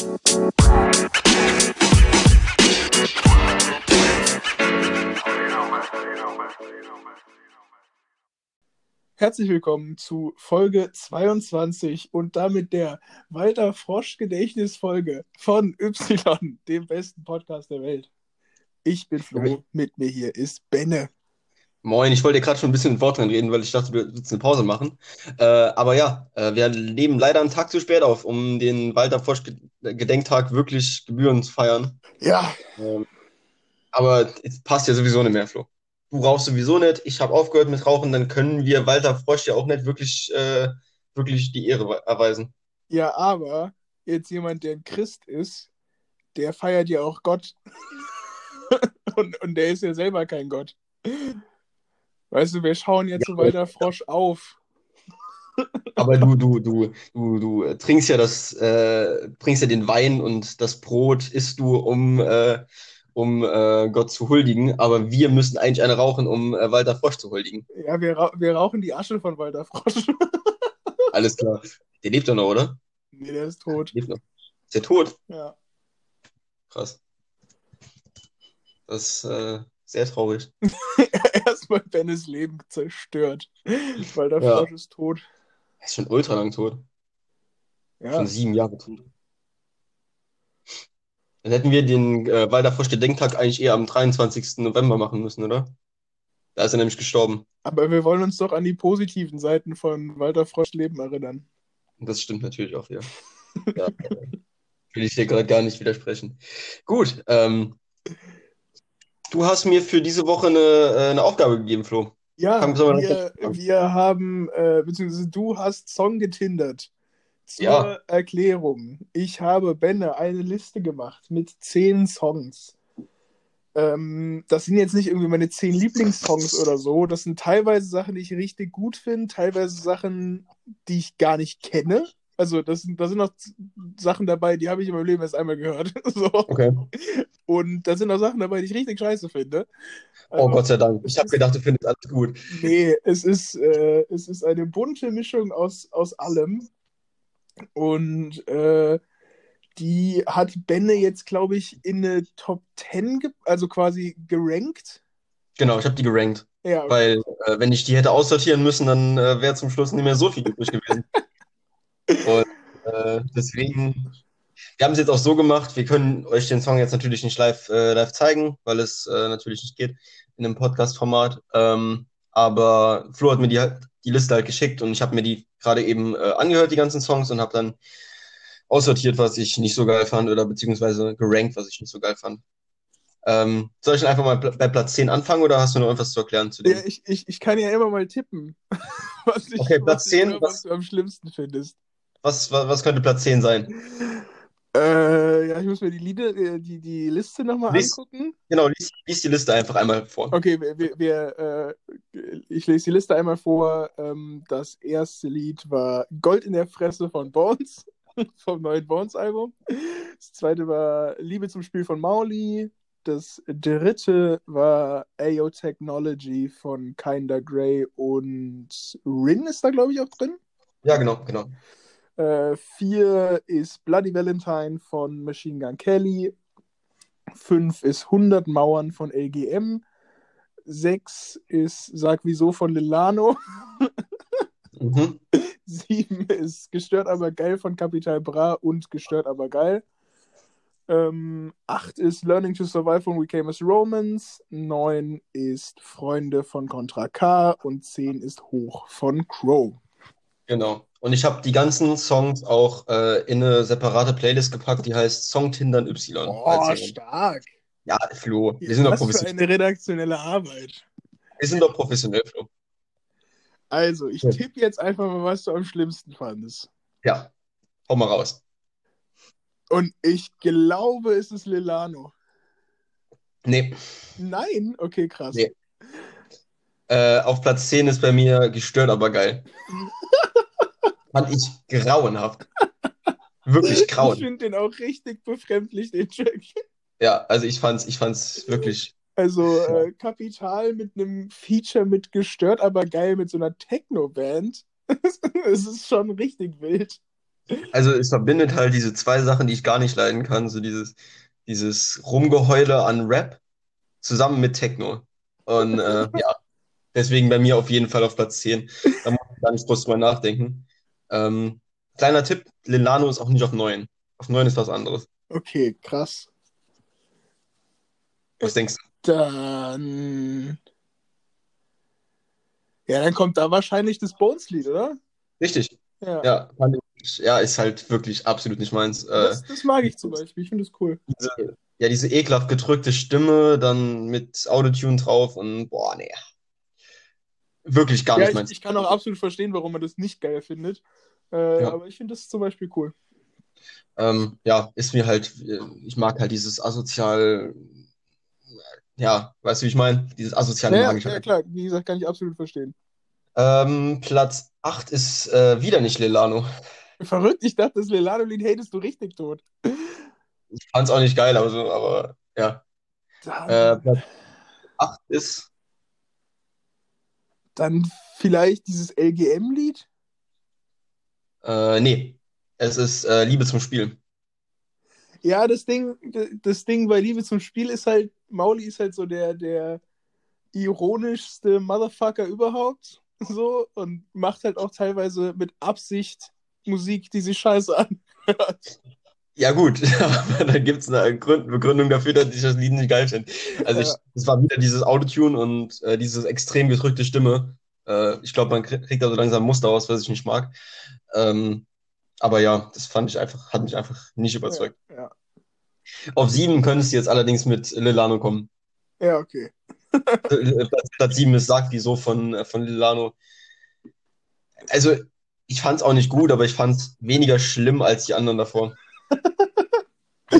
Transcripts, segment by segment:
Herzlich willkommen zu Folge 22 und damit der Walter Frosch Gedächtnisfolge von Y, dem besten Podcast der Welt. Ich bin Flo, mit mir hier ist Benne. Moin, ich wollte dir gerade schon ein bisschen mit Wort reden, weil ich dachte, wir würden eine Pause machen. Äh, aber ja, äh, wir nehmen leider einen Tag zu spät auf, um den Walter Frosch Gedenktag wirklich gebührend zu feiern. Ja. Ähm, aber es passt ja sowieso nicht mehr, Flo. Du rauchst sowieso nicht, ich habe aufgehört mit Rauchen, dann können wir Walter Frosch ja auch nicht wirklich, äh, wirklich die Ehre erweisen. Ja, aber jetzt jemand, der ein Christ ist, der feiert ja auch Gott. und, und der ist ja selber kein Gott. Weißt du, wir schauen jetzt ja, so weiter Frosch auf. Aber du, du, du, du, du trinkst ja das, äh, trinkst ja den Wein und das Brot isst du, um, äh, um äh, Gott zu huldigen. Aber wir müssen eigentlich eine rauchen, um äh, Walter Frosch zu huldigen. Ja, wir, ra wir rauchen die Asche von Walter Frosch. Alles klar. Der lebt doch noch, oder? Nee, der ist tot. Der lebt noch. Ist der tot? Ja. Krass. Das äh, sehr traurig. Erstmal Bennes Leben zerstört, weil der Ja. Frosch ist tot. Er ist schon ultra lang tot. Ja, Schon sieben Jahre tot. Dann hätten wir den äh, Walter Frosch Gedenktag eigentlich eher am 23. November machen müssen, oder? Da ist er nämlich gestorben. aber wir wollen uns doch an die positiven Seiten von Walter Frosch Leben erinnern. Das stimmt natürlich auch, ja. Ja, will ich dir gerade gar nicht widersprechen. Gut, ähm, du hast mir für diese Woche eine, äh, eine Aufgabe gegeben, Flo. Ja, wir, wir haben, äh, beziehungsweise du hast Song getindert. Zur Ja. Erklärung. Ich habe Benne eine Liste gemacht mit zehn Songs. Ähm, das sind jetzt nicht irgendwie meine zehn Lieblingssongs oder so. Das sind teilweise Sachen, die ich richtig gut finde, teilweise Sachen, die ich gar nicht kenne. Also, das da sind noch Sachen dabei, die habe ich in meinem Leben erst einmal gehört. So. Okay. Und da sind auch Sachen dabei, die ich richtig scheiße finde. Oh Also, Gott sei Dank. Ich habe gedacht, du findest alles gut. nee, es ist, äh, es ist eine bunte Mischung aus, aus allem. Und äh, die hat Benne jetzt, glaube ich, in eine Top 10, ge also quasi gerankt. Genau, ich habe die gerankt. Ja, okay. Weil, äh, wenn ich die hätte aussortieren müssen, dann äh, wäre zum Schluss nicht mehr so viel übrig gewesen. Und äh, deswegen, wir haben es jetzt auch so gemacht, wir können euch den Song jetzt natürlich nicht live, äh, live zeigen, weil es äh, natürlich nicht geht in einem Podcast-Format. Ähm, aber Flo hat mir die, die Liste halt geschickt und ich habe mir die gerade eben äh, angehört, die ganzen Songs, und habe dann aussortiert, was ich nicht so geil fand, oder beziehungsweise gerankt, was ich nicht so geil fand. Ähm, soll ich einfach mal bei Platz 10 anfangen oder hast du noch irgendwas zu erklären zu Ja, dem? ich, ich, ich kann ja immer mal tippen, was ich, Okay, was Platz ich 10, oder was was, du am schlimmsten findest. Was, was, was könnte Platz 10 sein? Äh, ja, ich muss mir die, Lieder, äh, die, die Liste nochmal angucken. genau, lies, lies die Liste einfach einmal vor. Okay, wir, wir, wir, äh, ich lese die Liste einmal vor. Ähm, das erste Lied war Gold in der Fresse von Bones, vom neuen Bones-Album. Das zweite war Liebe zum Spiel von Mauli. Das dritte war AO Technology von Kinda Grey und Rin ist da, glaube ich, auch drin. Ja, genau, genau. Äh, vier ist Bloody Valentine von Machine Gun Kelly. Fünf ist 100 Mauern von LGM. Sechs ist Sag Wieso von Lilano. Mhm. Sieben ist Gestört aber geil von Capital Bra und Gestört aber geil. Ähm, acht ist Learning to Survive von We Came as Romans. Neun ist Freunde von Contra K. Und zehn ist Hoch von Crow. Genau. Und ich habe die ganzen Songs auch äh, in eine separate Playlist gepackt, die heißt Song Tindern Y. Oh, stark. ja, Flo, wir Ja, sind doch professionell. eine redaktionelle Arbeit. Wir sind doch professionell, Flo. Also, ich Ja. tippe jetzt einfach mal, was du am schlimmsten fandest. Ja, hau mal raus. Und ich glaube, es ist Lilano. Nee, Nein? Okay, krass. nee. Äh, auf Platz 10 ist bei mir gestört, aber geil. Fand ich grauenhaft. Wirklich Ich grauen. finde den auch richtig befremdlich, den Track. Ja, also ich fand's, ich fand's wirklich. Also, äh, Kapital mit einem Feature mit gestört, aber geil mit so einer Techno-Band. Es ist schon richtig wild. Also es verbindet halt diese zwei Sachen, die ich gar nicht leiden kann. So dieses, dieses Rumgeheule an Rap zusammen mit Techno. Und äh, ja, deswegen bei mir auf jeden Fall auf Platz 10. Da muss ich gar nicht groß drüber nachdenken. Ähm, kleiner Tipp, Lilano ist auch nicht auf 9. Auf 9 ist was anderes. Okay, krass. Was denkst du? Dann. Ja, dann kommt da wahrscheinlich das Bones-Lied, oder? Richtig. Ja. Ja, ja, ist halt wirklich absolut nicht meins. Äh, Das, das mag ich zum Beispiel. Ich finde das cool. diese, ja, diese ekelhaft gedrückte Stimme, dann mit Autotune drauf und boah, nee. Wirklich gar Ja, nicht ich, meins. ich kann auch absolut verstehen, warum man das nicht geil findet. Äh, Ja. Aber ich finde das zum Beispiel cool. Ähm, ja, ist mir halt, äh, ich mag halt dieses asozial, ja, weißt du, wie ich meine? Dieses asoziale Ja, mag ja, ich halt. klar. Wie gesagt, kann ich absolut verstehen. Ähm, Platz 8 ist äh, wieder nicht Lilano. Verrückt, ich dachte, das Lelano-Lied hatest du richtig tot. Ich fand's auch nicht geil, aber so, aber ja. Äh, Platz 8 ist, dann vielleicht dieses LGM-Lied? äh, nee, es ist äh, Liebe zum Spiel. Ja, das Ding, das Ding bei Liebe zum Spiel ist halt, Mauli ist halt so der, der ironischste Motherfucker überhaupt. So, und macht halt auch teilweise mit Absicht Musik, die sich scheiße anhört. Ja, gut, aber dann gibt es eine Begründung dafür, dass ich das Lied nicht geil finde. Also, ich, Ja. es war wieder dieses Autotune und äh, diese extrem gedrückte Stimme. Äh, ich glaube, man kriegt da so langsam Muster aus, was ich nicht mag. Ähm, aber ja, das fand ich einfach, hat mich einfach nicht überzeugt. Ja, Auf sieben könntest du jetzt allerdings mit Lilano kommen. ja, okay. Äh, Platz, Platz sieben ist Sagt wieso von, äh, von Lilano. Also, ich fand es auch nicht gut, aber ich fand es weniger schlimm als die anderen davor.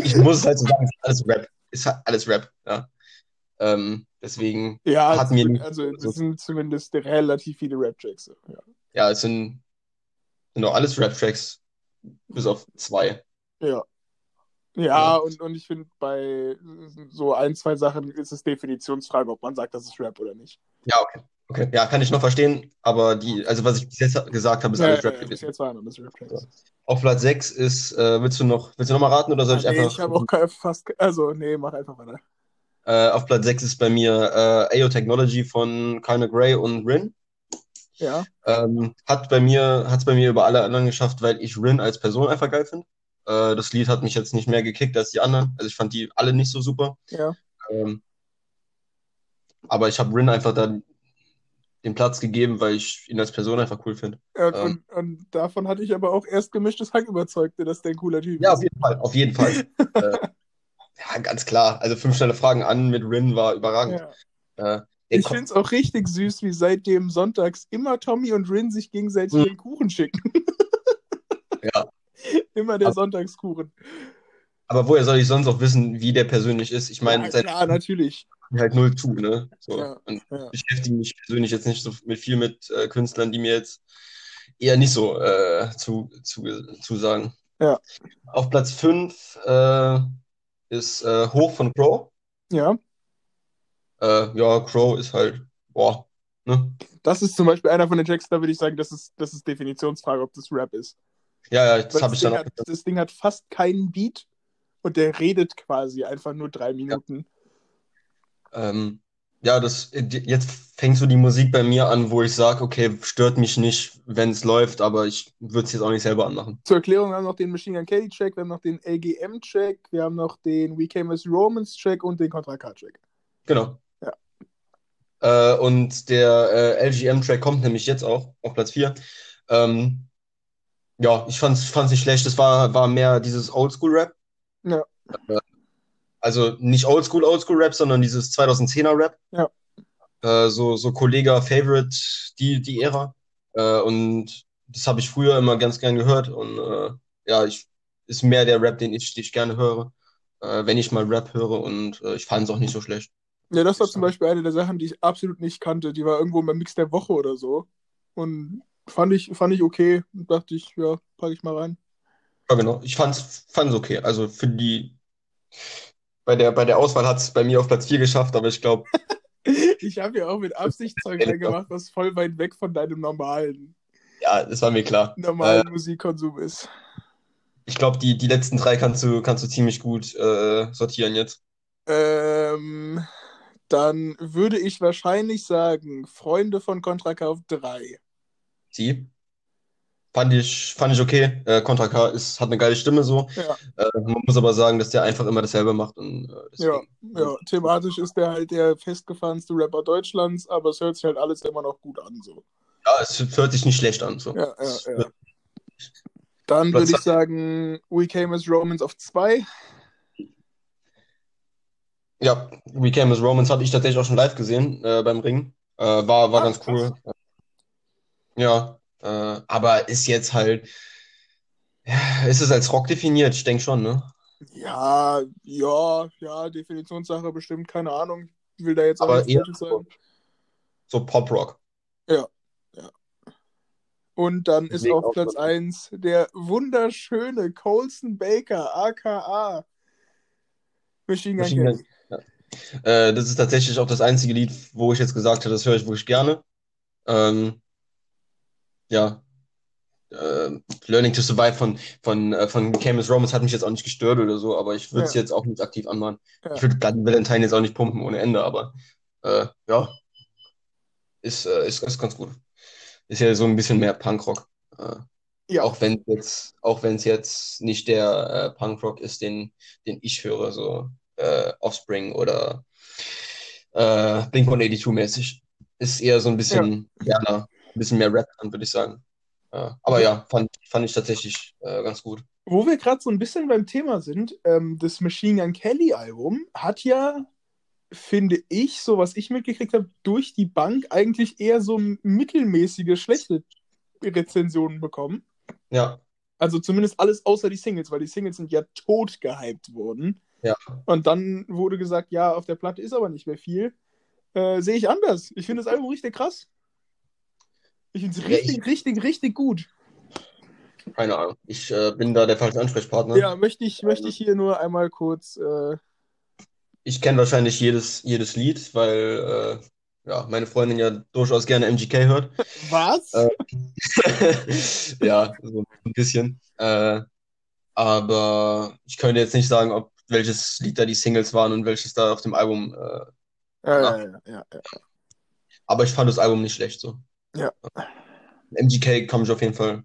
Ich muss es halt so sagen, es ist alles Rap. Es hat alles Rap, ja. Ähm, deswegen Ja, hat mir zum- nicht also das so- sind zumindest relativ viele Rap-Tracks. Ja. ja, es sind, sind auch alles Rap-Tracks, bis auf zwei. Ja, ja Ja. und, und ich finde, bei so ein, zwei Sachen ist es Definitionsfrage, ob man sagt, das ist Rap oder nicht. Ja, okay. Okay, ja, kann ich noch verstehen, aber die, also was ich bis jetzt gesagt habe, ist Ja, alles ja, Rap ja, gewesen. jetzt waren alles Rap-Tracks. Auf Platz 6 ist, äh, willst du noch, willst du noch mal raten oder soll ich Nee, einfach. ich habe auch kein- fast, also nee, mach einfach weiter. Äh, auf Platz 6 ist bei mir äh, AO Technology von Kyna Gray und Rin. Ja, Ähm, hat bei mir, hat's bei mir über alle anderen geschafft, weil ich Rin als Person einfach geil finde. Äh, das Lied hat mich jetzt nicht mehr gekickt als die anderen. Also ich fand die alle nicht so super. ja. Ähm, aber ich habe Rin einfach dann den Platz gegeben, weil ich ihn als Person einfach cool finde. Und, Ähm. und, und davon hatte ich aber auch erst gemischtes Hack überzeugte, dass der ein cooler Typ Ja, ist. auf jeden Fall, auf jeden Fall. äh, ja, ganz klar. Also fünf schnelle Fragen an mit Rin war überragend. Ja. Äh, Ich finde es auch richtig süß, wie seitdem sonntags immer Tommy und Rin sich gegenseitig Mhm. den Kuchen schicken. Ja. Immer der Aber- Sonntagskuchen. aber woher soll ich sonst auch wissen, wie der persönlich ist? Ich meine, ja, klar, natürlich. Halt null zu, ne? So. Ja, Und ja. ich beschäftige mich persönlich jetzt nicht so mit viel mit äh, Künstlern, die mir jetzt eher nicht so äh, zu, zu, zusagen. Ja. Auf Platz 5 äh, ist äh, Hoch von Crow. Ja, Äh, ja, Crow ist halt, boah, ne? das ist zum Beispiel einer von den Tracks, da würde ich sagen, das ist, das ist Definitionsfrage, ob das Rap ist. Ja, ja, das habe ich dann auch. hat, das Ding hat fast keinen Beat und der redet quasi einfach nur drei Minuten. Ähm, ja, das, jetzt fängt so die Musik bei mir an, wo ich sage, okay, stört mich nicht, wenn es läuft, aber ich würde es jetzt auch nicht selber anmachen. Zur Erklärung, wir haben noch den Machine Gun Kelly Track, wir haben noch den LGM Track, wir haben noch den We Came as Romans Track und den Contra K Track. Genau. Ja. Äh, und der äh, LGM-Track kommt nämlich jetzt auch auf Platz 4. Ähm, ja, ich fand's, fand's nicht schlecht. Es war, war mehr dieses Oldschool-Rap. Ja. Äh, also nicht Oldschool, Oldschool-Rap, sondern dieses 2010er-Rap. Ja. Äh, so, so Kollega Favorite, die, die Ära. Äh, und das habe ich früher immer ganz gern gehört. Und äh, ja, ich, ist mehr der Rap, den ich, den ich gerne höre. Äh, wenn ich mal Rap höre und äh, ich fand es auch nicht so schlecht. Ja, das war zum Beispiel eine der Sachen, die ich absolut nicht kannte. Die war irgendwo beim Mix der Woche oder so. Und fand ich, fand ich okay. Und dachte ich, ja, packe ich mal rein. Ja, genau. Ich fand's, fand's okay. Also für die, bei der, bei der Auswahl hat es bei mir auf Platz 4 geschafft, aber ich glaube, Ich habe ja auch mit Absicht Zeug reingemacht, was voll weit weg von deinem normalen, ja, das war mir klar. normalen Musikkonsum ist. ich glaube, die, die letzten drei kannst du, kannst du ziemlich gut äh, sortieren jetzt. Ähm, dann würde ich wahrscheinlich sagen, Freunde von Contra auf 3. Sie? Fand ich, fand ich okay. Äh, Contra K ist, hat eine geile Stimme so. Ja. Äh, man muss aber sagen, dass der einfach immer dasselbe macht. Und, äh, Ja, ja, thematisch ist der halt der festgefahrenste Rapper Deutschlands, aber es hört sich halt alles immer noch gut an. So. Ja, es hört sich nicht schlecht an. So. Ja, ja, ja. Dann würde ich sagen, We Came as Romans auf 2. Ja, We Came as Romans hatte ich tatsächlich auch schon live gesehen äh, beim Ring. Äh, war war Ah, ganz cool. Ja, äh, aber ist jetzt halt, ja, ist es als Rock definiert? Ich denke schon, ne? Ja, ja, ja, Definitionssache bestimmt, keine Ahnung. Ich will da jetzt auch Aber nichts eher Falsches sagen. so Pop-Rock. Und dann ist Deswegen auf auch Platz so- 1 der wunderschöne Colson Baker, aka Machine Gun Kelly. Äh, das ist tatsächlich auch das einzige Lied, wo ich jetzt gesagt habe, das höre ich wirklich gerne. Ähm, ja. Äh, Learning to Survive von, von, äh, von Camus Romans hat mich jetzt auch nicht gestört oder so, aber ich würde es Ja. jetzt auch nicht aktiv anmachen. Ja. Ich würde Bloody Valentine jetzt auch nicht pumpen ohne Ende, aber äh, ja, ist, äh, ist, ist ganz gut. Ist ja so ein bisschen mehr Punkrock. Äh, Ja, auch wenn jetzt, auch wenn es jetzt nicht der äh, Punkrock ist, den, den ich höre, so Offspring oder äh, Blink-182 mäßig. Ist eher so ein bisschen moderner, ein bisschen mehr Rap, dann würde ich sagen. Äh, aber ja, fand, fand ich tatsächlich äh, ganz gut. Wo wir gerade so ein bisschen beim Thema sind, ähm, das Machine Gun Kelly Album hat ja, finde ich, so was ich mitgekriegt habe, durch die Bank eigentlich eher so mittelmäßige, schlechte Rezensionen bekommen. Ja, Also zumindest alles außer die Singles, weil die Singles sind ja tot gehypt worden. Ja. Und dann wurde gesagt, ja, auf der Platte ist aber nicht mehr viel. Äh, Sehe ich anders. Ich finde das Album richtig krass. Ich finde es Ja, richtig, ich- richtig, richtig gut. keine Ahnung. Ich äh, bin da der falsche Ansprechpartner. Ja, möchte ich, möchte ich hier nur einmal kurz. Äh, Ich kenne wahrscheinlich jedes, jedes Lied, weil äh, ja, meine Freundin ja durchaus gerne MGK hört. was? Äh, ja, so ein bisschen. Äh, aber ich könnte jetzt nicht sagen, ob welches Lied da die Singles waren und welches da auf dem Album. Äh, ja, ja, ja, ja, ja. aber ich fand das Album nicht schlecht so. Ja. MGK kann ich auf jeden Fall,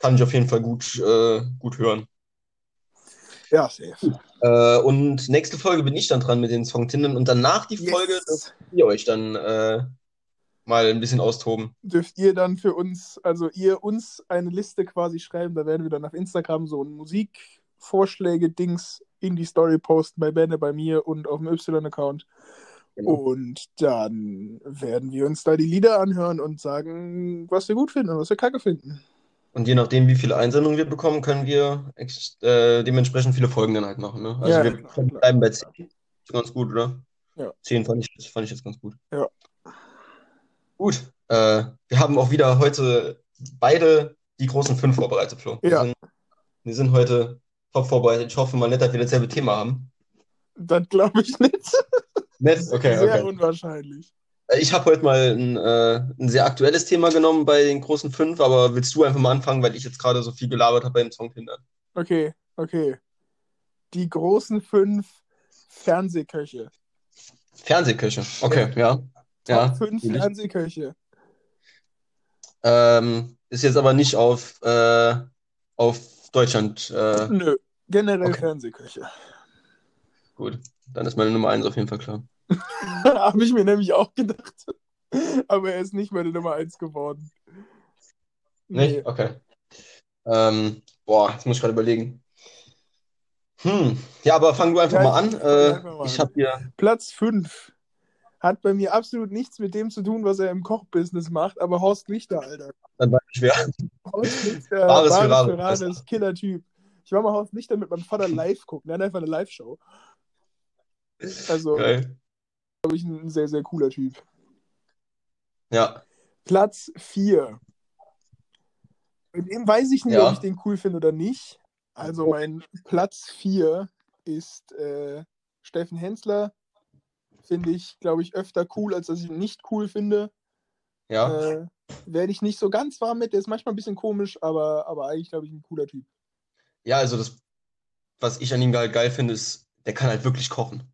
kann ich auf jeden Fall gut, äh, gut hören. Ja, safe. Äh, und nächste Folge bin ich dann dran mit den Songtindern und danach die Yes. Folge, dass ihr euch dann äh, mal ein bisschen austoben. Dürft ihr dann für uns, also ihr uns eine Liste quasi schreiben, da werden wir dann auf Instagram so ein Musikvorschläge-Dings in die Story posten bei Benne, bei mir und auf dem Y-Account. Genau. Und dann werden wir uns da die Lieder anhören und sagen, was wir gut finden und was wir kacke finden. Und je nachdem, wie viele Einsendungen wir bekommen, können wir äh, dementsprechend viele Folgen dann halt machen. Ne? Also Ja, wir klar, klar. bleiben bei 10. Ist ganz gut, oder? Ja. 10 fand ich, fand ich jetzt ganz gut. Ja. Gut. Äh, wir haben auch wieder heute beide die großen fünf vorbereitet, Flo. Wir Ja. sind, wir sind heute top vorbereitet. Ich hoffe mal nicht, dass wir dasselbe Thema haben. Das glaube ich nicht. Nett? Okay, Sehr okay. unwahrscheinlich. Ich habe heute mal ein, äh, ein sehr aktuelles Thema genommen bei den großen fünf, aber willst du einfach mal anfangen, weil ich jetzt gerade so viel gelabert habe bei dem Song Kinder? Okay, okay. Die großen fünf Fernsehköche. Fernsehküche. Okay, ja. Top Ja. fünf will ich. Fernsehköche. Ähm, ist jetzt aber nicht auf, äh, auf Deutschland. Äh, Nö, generell Okay. Fernsehköche. gut, dann ist meine Nummer eins auf jeden Fall klar. Habe ich mir nämlich auch gedacht. Aber er ist nicht meine Nummer 1 geworden. Nicht? Okay. Ähm, boah, jetzt muss ich gerade überlegen. Hm, ja, aber fang du einfach Ja, mal an. Äh, einfach mal ich habe hier. Platz 5 hat bei mir absolut nichts mit dem zu tun, was er im Kochbusiness macht, aber Horst Lichter, Alter. Dann weiß ich wer. Horst Lichter, Wahres für Wahres. Wahres, Killer-Typ. Ich war mal Horst Lichter mit meinem Vater live gucken. Der hat einfach eine Live-Show. Also, glaube ich, ein sehr, sehr cooler Typ. Ja. Platz 4. Bei dem weiß ich nicht, Ja. ob ich den cool finde oder nicht. Also mein Platz 4 ist äh, Steffen Hensler. Finde ich, glaube ich, öfter cool, als dass ich ihn nicht cool finde. Ja. Äh, Werde ich nicht so ganz warm mit. Der ist manchmal ein bisschen komisch, aber, aber eigentlich, glaube ich, ein cooler Typ. Ja, also das, was ich an ihm halt geil finde, ist, der kann halt wirklich kochen.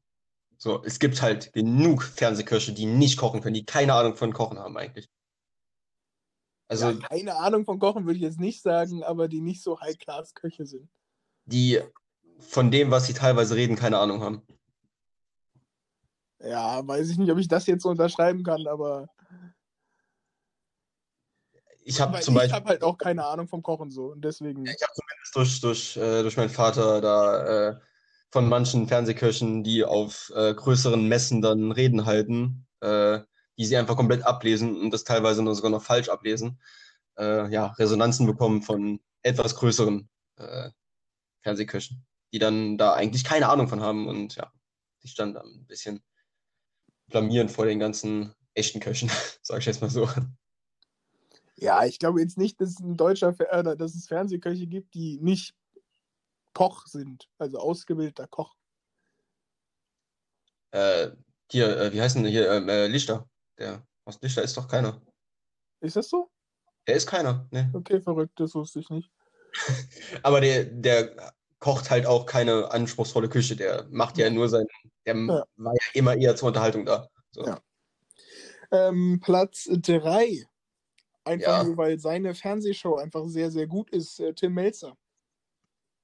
So, es gibt halt genug Fernsehköche, die nicht kochen können, die keine Ahnung von Kochen haben eigentlich. Also, ja, keine Ahnung von Kochen würde ich jetzt nicht sagen, aber die nicht so High-Class-Köche sind. Die von dem, was sie teilweise reden, keine Ahnung haben. Ja, weiß ich nicht, ob ich das jetzt so unterschreiben kann, aber. Ich habe zum Beispiel. Ich habe halt auch keine Ahnung vom Kochen so und deswegen. ich habe zumindest durch, durch, äh, durch meinen Vater da äh, von manchen Fernsehköchen, die auf äh, größeren Messen dann Reden halten, äh, die sie einfach komplett ablesen und das teilweise nur sogar noch falsch ablesen, äh, ja, Resonanzen bekommen von etwas größeren äh, Fernsehköchen, die dann da eigentlich keine Ahnung von haben und ja, sich dann, ein bisschen blamieren vor den ganzen echten Köchen, sag ich jetzt mal so. Ja, ich glaube jetzt nicht, dass ein deutscher, äh, dass es Fernsehköche gibt, die nicht Koch sind, also ausgebildeter Koch. Äh, hier, äh, wie heißt denn hier, ähm, äh, Lichter? Der aus Lichter ist doch keiner. Ist das so? Er ist keiner, ne? Okay, verrückt, das wusste ich nicht. Aber der, der kocht halt auch keine anspruchsvolle Küche. Der macht ja nur sein, der ja. war ja immer eher zur Unterhaltung da. So. Ja. Ähm, Platz 3. Einfach ja. nur, weil seine Fernsehshow einfach sehr, sehr gut ist. Äh, Tim Melzer.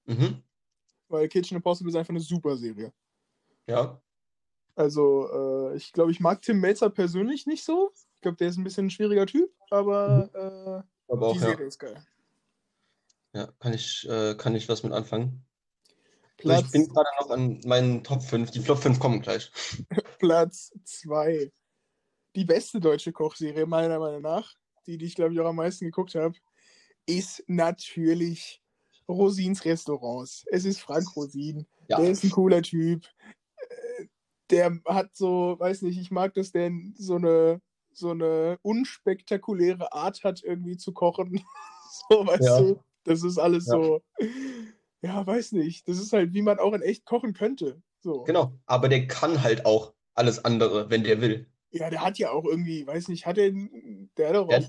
Mhm. Weil Kitchen Impossible ist einfach eine super Serie. Ja. Also, äh, ich glaube, ich mag Tim Melzer persönlich nicht so. Ich glaube, der ist ein bisschen ein schwieriger Typ, aber, mhm. äh, aber auch, die Serie ja. ist geil. Ja, kann ich, äh, kann ich was mit anfangen. Platz, also ich bin gerade noch an meinen Top 5. Die Flop 5 kommen gleich. Platz 2. Die beste deutsche Kochserie, meiner Meinung nach, die, die ich glaube ich auch am meisten geguckt habe, ist natürlich Rosins Restaurants. Es ist Frank Rosin. Ja. Der ist ein cooler Typ. Der hat so, weiß nicht, ich mag das, der so eine, so eine unspektakuläre Art hat, irgendwie zu kochen. so, weißt ja. du? Das ist alles ja. so, ja, weiß nicht. Das ist halt, wie man auch in echt kochen könnte. So. Genau, aber der kann halt auch alles andere, wenn der will. Ja, der hat ja auch irgendwie, weiß nicht, hat er, der hat auch der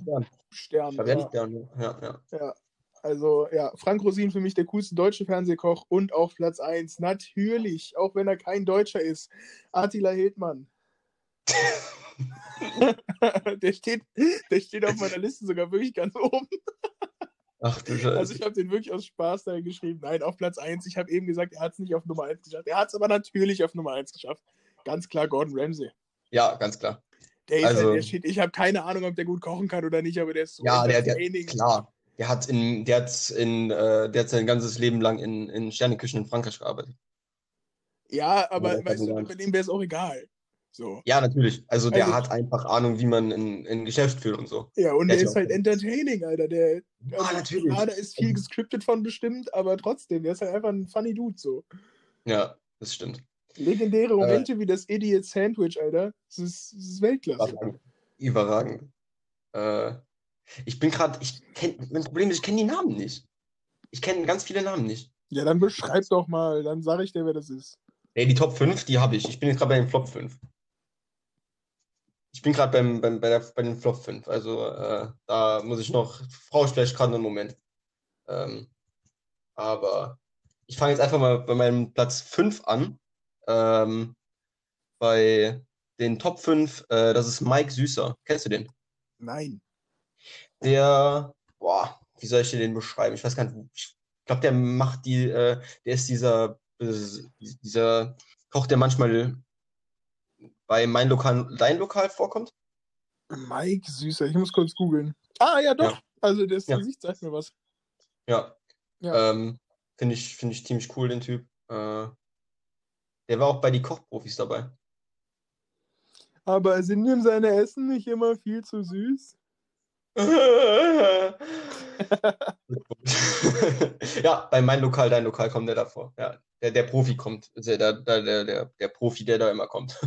Stern. Stern. Ja, Stern. Ja, ja. ja. Also ja, Frank Rosin für mich der coolste deutsche Fernsehkoch und auf Platz 1. Natürlich, auch wenn er kein Deutscher ist. Attila Hildmann. der, steht, der steht auf meiner Liste sogar wirklich ganz oben. Ach du Scheiße. Also ich habe den wirklich aus Spaß da geschrieben. Nein, auf Platz 1. Ich habe eben gesagt, er hat es nicht auf Nummer 1 geschafft. Er hat es aber natürlich auf Nummer 1 geschafft. Ganz klar Gordon Ramsay. Ja, ganz klar. Der ist also, halt, der steht, ich habe keine Ahnung, ob der gut kochen kann oder nicht, aber der ist so Ja, der, der, klar. Der hat in, der hat in, äh, der hat sein ganzes Leben lang in, in Sterneküchen in Frankreich gearbeitet. Ja, aber ja, weißt du, bei dem wäre es auch egal. So. Ja, natürlich. Also der also, hat einfach Ahnung, wie man ein, ein Geschäft führt und so. Ja, und der, der ist halt entertaining, Alter. Der, also, natürlich. Klar, da ist viel gescriptet von bestimmt, aber trotzdem, der ist halt einfach ein funny Dude so. Ja, das stimmt. Legendäre Momente äh, wie das Idiot Sandwich, Alter. Das ist, das ist Weltklasse. Überragend. Äh, ich bin gerade, ich kenn, mein Problem ist, ich kenne die Namen nicht. Ich kenne ganz viele Namen nicht. Ja, dann beschreib doch mal, dann sage ich dir, wer das ist. Nee, die Top 5, die habe ich. Ich bin jetzt gerade bei den Flop 5. Ich bin gerade beim, beim, bei, bei den Flop 5. Also äh, da muss ich noch, brauche ich vielleicht gerade einen Moment. Ähm, aber ich fange jetzt einfach mal bei meinem Platz 5 an. Ähm, bei den Top 5, äh, das ist Mike Süßer. Kennst du den? Nein. Der, boah, wie soll ich den beschreiben? Ich weiß gar nicht, ich glaube, der macht die, äh, der ist dieser, dieser Koch, der manchmal bei mein Lokal, dein Lokal vorkommt? Mike Süßer, ich muss kurz googeln. Ah, ja, doch. Ja. Also das ja. Gesicht sagt mir was. Ja. ja. Ähm, Finde ich, find ich ziemlich cool, den Typ. Äh, der war auch bei die Kochprofis dabei. Aber sind ihm seine Essen nicht immer viel zu süß? Ja, bei mein Lokal, dein Lokal kommt der davor. Ja, der, der Profi kommt. Der, der, der, der, Profi, der da immer kommt.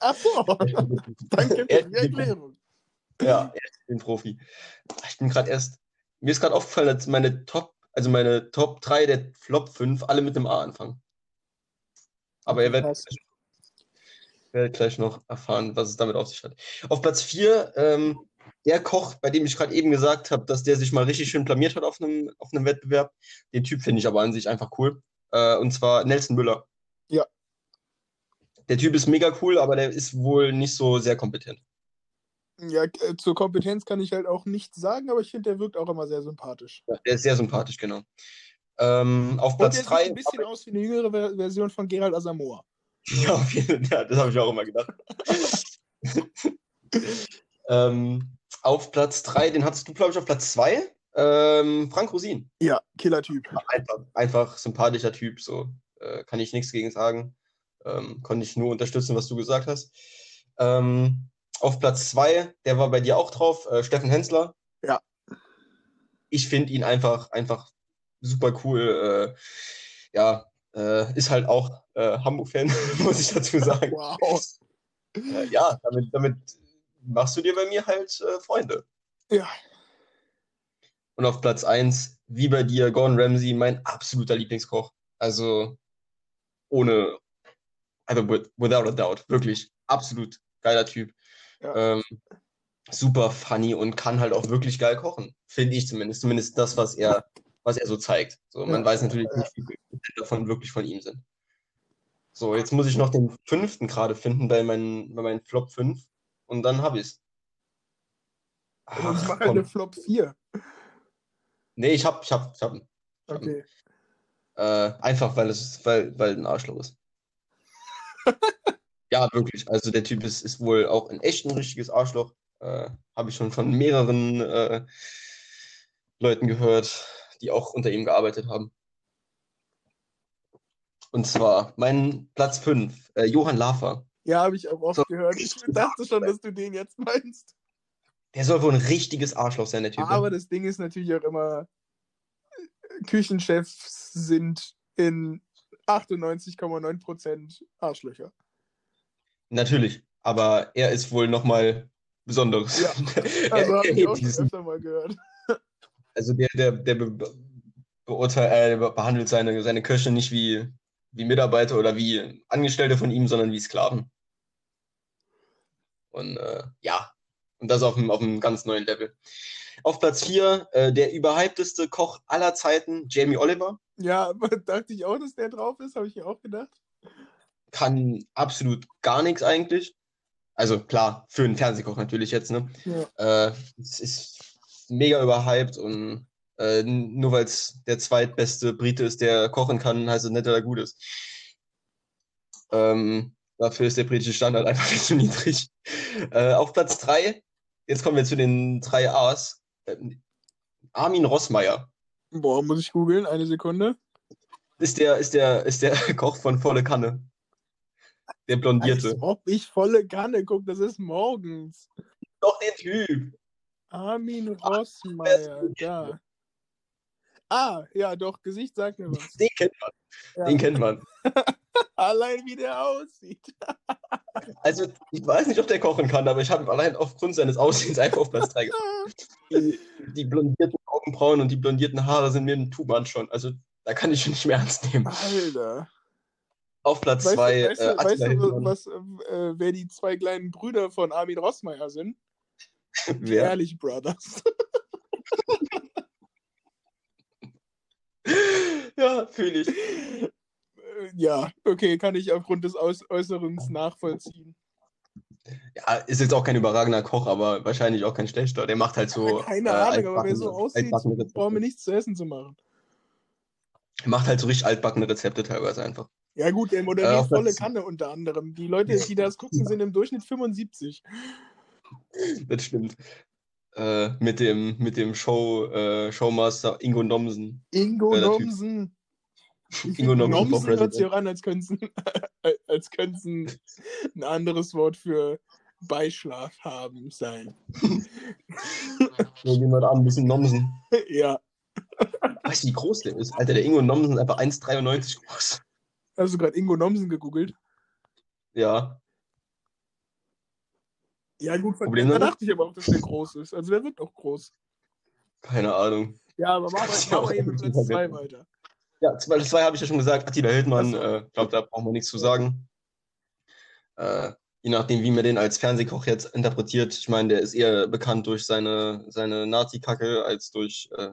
Ach so, danke für die Erklärung. Ja, ist ein Profi. Ich bin gerade erst, mir ist gerade aufgefallen, dass meine Top, also meine Top 3 der Flop 5 alle mit dem A anfangen. Aber ihr werdet, werdet gleich noch erfahren, was es damit auf sich hat. Auf Platz 4, ähm, der Koch, bei dem ich gerade eben gesagt habe, dass der sich mal richtig schön blamiert hat auf einem, auf einem Wettbewerb, den Typ finde ich aber an sich einfach cool. Äh, und zwar Nelson Müller. Ja. Der Typ ist mega cool, aber der ist wohl nicht so sehr kompetent. Ja, äh, zur Kompetenz kann ich halt auch nichts sagen, aber ich finde, der wirkt auch immer sehr sympathisch. Ja, der ist sehr sympathisch, genau. Ähm, auf Und Platz der sieht 3. ein bisschen aus wie eine jüngere Ver- Version von Gerald Asamoah. Ja, auf jeden Fall. Ja, das habe ich auch immer gedacht. ähm, auf Platz 3, den hattest du, glaube ich, auf Platz 2. Ähm, Frank Rosin. Ja, Killer-Typ. Einfach, einfach sympathischer Typ, so. Äh, kann ich nichts gegen sagen. Ähm, konnte ich nur unterstützen, was du gesagt hast. Ähm, auf Platz 2, der war bei dir auch drauf, äh, Steffen Hensler. Ja. Ich finde ihn einfach, einfach super cool. Äh, ja, äh, ist halt auch äh, Hamburg-Fan, muss ich dazu sagen. Wow. Äh, ja, damit, damit machst du dir bei mir halt äh, Freunde. Ja, Und auf Platz 1, wie bei dir, Gordon Ramsay, mein absoluter Lieblingskoch. Also ohne, also with- without a doubt, wirklich absolut geiler Typ. Ja. Ähm, super funny und kann halt auch wirklich geil kochen. Finde ich zumindest. Zumindest das, was er, was er so zeigt. So, man Ja. weiß natürlich nicht, wie viel davon wirklich von ihm sind. So, jetzt muss ich noch den fünften gerade finden bei meinen, bei meinen Flop 5 und dann habe ich es. ich mache halt eine Flop 4. Nee, ich hab, ich hab, ich hab. ihn. Okay. Äh, einfach weil es, weil, weil ein Arschloch ist. ja, wirklich. Also der Typ ist, ist wohl auch in echt ein richtiges Arschloch. Äh, Habe ich schon von mehreren äh, Leuten gehört, die auch unter ihm gearbeitet haben. Und zwar mein Platz 5, äh, Johann Lafer. Ja, habe ich auch oft So. gehört. Ich dachte schon, dass du den jetzt meinst. Der soll wohl ein richtiges Arschloch sein, der Typ. ne? Aber das Ding ist natürlich auch immer, Küchenchefs sind in 98,9% Arschlöcher. Natürlich. Aber er ist wohl nochmal Besonderes. Ja, Also habe ich auch öfter mal gehört. Also der, der, der be beurteilt, äh, be- behandelt seine, seine Köche nicht wie, wie Mitarbeiter oder wie Angestellte von ihm, sondern wie Sklaven. Und äh, ja, und das auf einem, auf einem ganz neuen Level. Auf Platz 4, äh, der überhypteste Koch aller Zeiten, Jamie Oliver. Ja, dachte ich auch, dass der drauf ist, habe ich mir auch gedacht. Kann absolut gar nichts eigentlich. Also klar, für einen Fernsehkoch natürlich jetzt, ne? Ja. Äh, es ist mega überhyped und äh, nur weil es der zweitbeste Brite ist, der kochen kann, heißt es nicht, dass er gut ist. Ähm, dafür ist der britische Standard einfach viel zu niedrig. Äh, auf Platz 3, jetzt kommen wir zu den drei A's. Ähm, Armin Rossmeier Boah, muss ich googeln, eine Sekunde. ist der, ist der, ist der Koch von Volle Kanne. Der Blondierte. Als ob ich volle Kanne gucke, das ist morgens. Doch, der Typ. Armin Rossmeier, da. Ah, ja, doch, Gesicht sagt mir was. Den kennt man. Ja. Den kennt man. Allein wie der aussieht. Also, ich weiß nicht, ob der kochen kann, aber ich habe allein aufgrund seines Aussehens einfach auf Platz 3 gebracht. Die, die blondierten Augenbrauen und die blondierten Haare sind mir ein Tuban schon. Also, da kann ich ihn nicht mehr ernst nehmen. Alter. Auf Platz Weißt, 2, du, weißt, äh, du, weißt du, was, äh, wer die zwei kleinen Brüder von Armin Rossmeier sind? Die Wer? Ehrlich Brothers. Ja, fühle ich. Äh, ja, okay, kann ich aufgrund des Aus Äußerens nachvollziehen. Ja, ist jetzt auch kein überragender Koch, aber wahrscheinlich auch kein schlechter. Der macht halt so. Keine äh, Ahnung, aber wer so aussieht, brauchen wir nichts zu essen zu machen. Macht halt so richtig altbackene Rezepte teilweise einfach. Ja gut, der Äh, moderiert auf volle Kanne unter anderem. Die Leute, die das gucken, sind im Durchschnitt 75. Das stimmt. Äh, mit dem, mit dem Show, äh, Showmaster Ingo Nomsen. Ingo. Nomsen. Ingo Nomsen Nomsen hört sich auch an, als könnten als könnten ein anderes Wort für Beischlaf haben sein. So jemand an, ein bisschen Nomsen. ja. Weißt du, wie groß der ist? Alter, der Ingo Nomsen ist einfach 1,93 groß. Hast du gerade Ingo Nomsen gegoogelt? Ja. Ja, gut, von Problem da dachte ich aber auch, dass der groß ist. Also der wirkt auch groß. Keine Ahnung. Ja, aber ja wir auch eben mit Platz 2 Verwirrung. weiter. Ja, Platz 2 habe ich ja schon gesagt. Attila Hildmann, so. äh, ich glaube, da brauchen wir nichts zu sagen. Äh, je nachdem, wie man den als Fernsehkoch jetzt interpretiert. Ich meine, der ist eher bekannt durch seine, seine Nazi-Kacke als durch äh,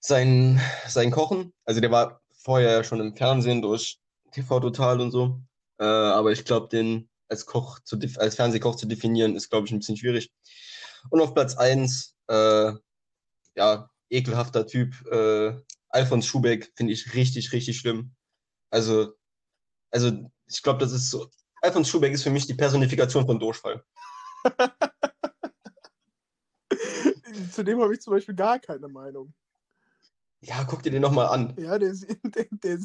sein, sein Kochen. Also der war vorher schon im Fernsehen durch TV Total und so. Äh, aber ich glaube, den als Koch zu als Fernsehkoch zu definieren, ist, glaube ich, ein bisschen schwierig. Und auf Platz 1, äh, ja, ekelhafter Typ, äh, Alfons Schubeck, finde ich richtig, richtig schlimm. Also, also ich glaube, das ist so. Alfons Schubeck ist für mich die Personifikation von Durchfall. Zu dem habe ich zum Beispiel gar keine Meinung. Ja, guck dir den nochmal an. Ja, der ist, der, der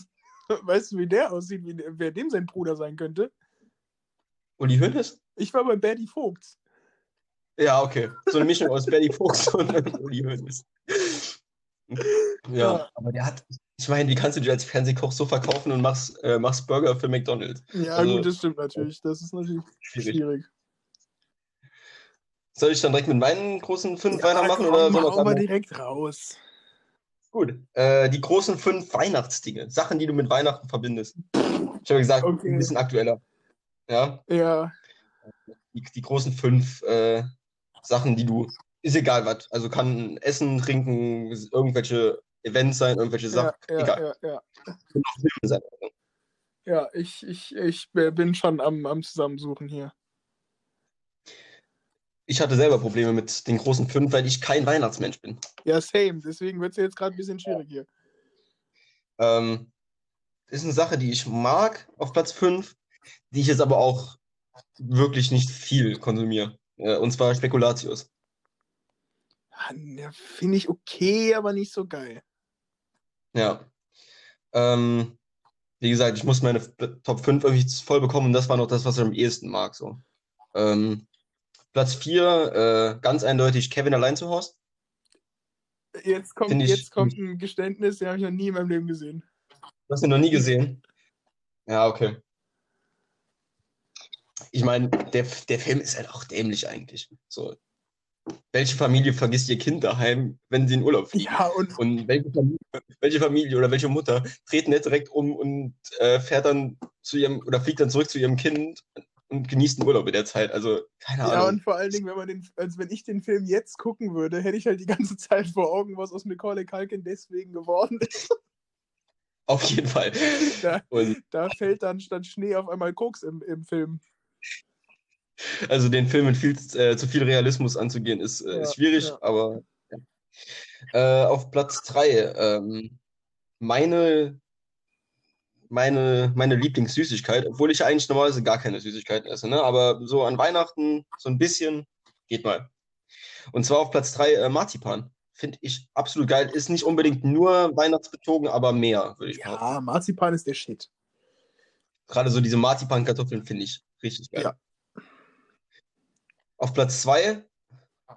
weißt du, wie der aussieht, wie, wer dem sein Bruder sein könnte? Uli Hoeneß? Ich war bei Betty Vogts. Ja, okay. So eine Mischung aus Betty Vogts und Uli Hoeneß. Ja, ja, aber der hat, ich meine, wie kannst du dich als Fernsehkoch so verkaufen und machst, äh, machst Burger für McDonalds? Ja, also, gut, das stimmt natürlich. Das ist natürlich schwierig. schwierig. Soll ich dann direkt mit meinen großen fünf ja, weitermachen? Komm, oder soll wir direkt raus. Gut. Äh, die großen fünf Weihnachtsdinge. Sachen, die du mit Weihnachten verbindest. Ich habe gesagt, okay. ein bisschen aktueller. Ja. Ja. Die, die großen fünf äh, Sachen, die du. Ist egal was. Also kann Essen, Trinken, irgendwelche Events sein, irgendwelche Sachen. Ja, ja, egal. Ja, ja. ja ich, ich, ich bin schon am, am Zusammensuchen hier ich hatte selber Probleme mit den großen fünf, weil ich kein Weihnachtsmensch bin. Ja, same. Deswegen wird es jetzt gerade ein bisschen schwierig hier. Ähm, ist eine Sache, die ich mag auf Platz 5, die ich jetzt aber auch wirklich nicht viel konsumiere. Äh, und zwar Spekulatius. Ja, Finde ich okay, aber nicht so geil. Ja. Ähm, wie gesagt, ich muss meine Top 5 irgendwie voll bekommen und das war noch das, was ich am ehesten mag. So. Ähm, Platz 4, äh, ganz eindeutig Kevin allein zu Hause. Jetzt kommt, ich, jetzt kommt ein Geständnis, den habe ich noch nie in meinem Leben gesehen. Du hast ihn noch nie gesehen? Ja, okay. Ich meine, der, der Film ist halt auch dämlich eigentlich. So. Welche Familie vergisst ihr Kind daheim, wenn sie in Urlaub fliegen? Ja, und, und welche, Familie, welche Familie oder welche Mutter dreht nicht direkt um und äh, fährt dann zu ihrem oder fliegt dann zurück zu ihrem Kind und genießt den Urlaub in der Zeit. Also, keine Ahnung. Ja, und vor allen Dingen, wenn man den, also wenn ich den Film jetzt gucken würde, hätte ich halt die ganze Zeit vor Augen, was aus Macaulay Culkin deswegen geworden ist. Auf jeden Fall. Da, da, fällt dann statt Schnee auf einmal Koks im, im Film. Also den Film mit viel, äh, zu viel Realismus anzugehen, ist, äh, ist schwierig, ja. aber ja. Äh, auf Platz 3, ähm, meine meine, meine Lieblingssüßigkeit, obwohl ich eigentlich normalerweise gar keine Süßigkeiten esse, ne? aber so an Weihnachten so ein bisschen geht mal. Und zwar auf Platz 3 äh, Marzipan. Finde ich absolut geil. Ist nicht unbedingt nur weihnachtsbezogen, aber mehr, würde ich sagen. Ja, Marzipan ist der Shit. Gerade so diese Marzipan-Kartoffeln finde ich richtig geil. Ja. Auf Platz 2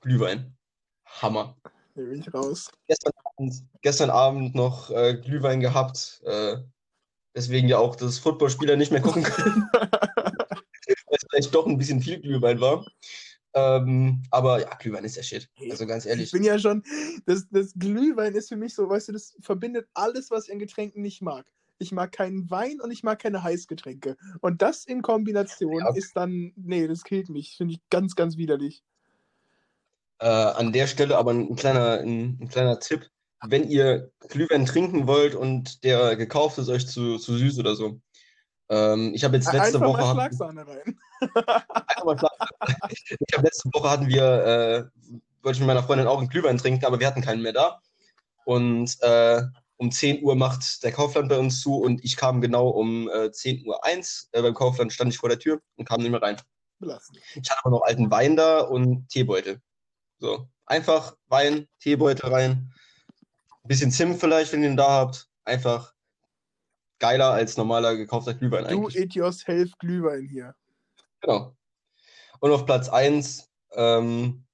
Glühwein. Hammer. Nehme ich raus. Gestern Abend, gestern Abend noch äh, Glühwein gehabt. Äh, Deswegen ja auch das Footballspieler nicht mehr gucken können. Weil es vielleicht doch ein bisschen viel Glühwein war. Ähm, aber ja, Glühwein ist ja shit. Also ganz ehrlich. Ich bin ja schon, das, das Glühwein ist für mich so, weißt du, das verbindet alles, was ich an Getränken nicht mag. Ich mag keinen Wein und ich mag keine Heißgetränke. Und das in Kombination ja. ist dann, nee, das killt mich. Finde ich ganz, ganz widerlich. Äh, an der Stelle aber ein kleiner, ein, ein kleiner Tipp wenn ihr Glühwein trinken wollt und der gekauft ist euch zu, zu süß oder so. Ähm, ich habe jetzt letzte Einfach Woche. Mal Schlagsahne rein. Einfach mal Schlagsahne. Ich habe letzte Woche hatten wir, äh, wollte ich mit meiner Freundin auch einen Glühwein trinken, aber wir hatten keinen mehr da. Und äh, um 10 Uhr macht der Kaufland bei uns zu und ich kam genau um äh, 10 Uhr 1. Äh, beim Kaufland stand ich vor der Tür und kam nicht mehr rein. Belassen. Ich hatte aber noch alten Wein da und Teebeutel. So, einfach Wein, Teebeutel rein bisschen Zimt vielleicht, wenn ihr ihn da habt. Einfach geiler als normaler gekaufter Glühwein eigentlich. Du it yourself Glühwein hier. Genau. Und auf Platz 1, ähm,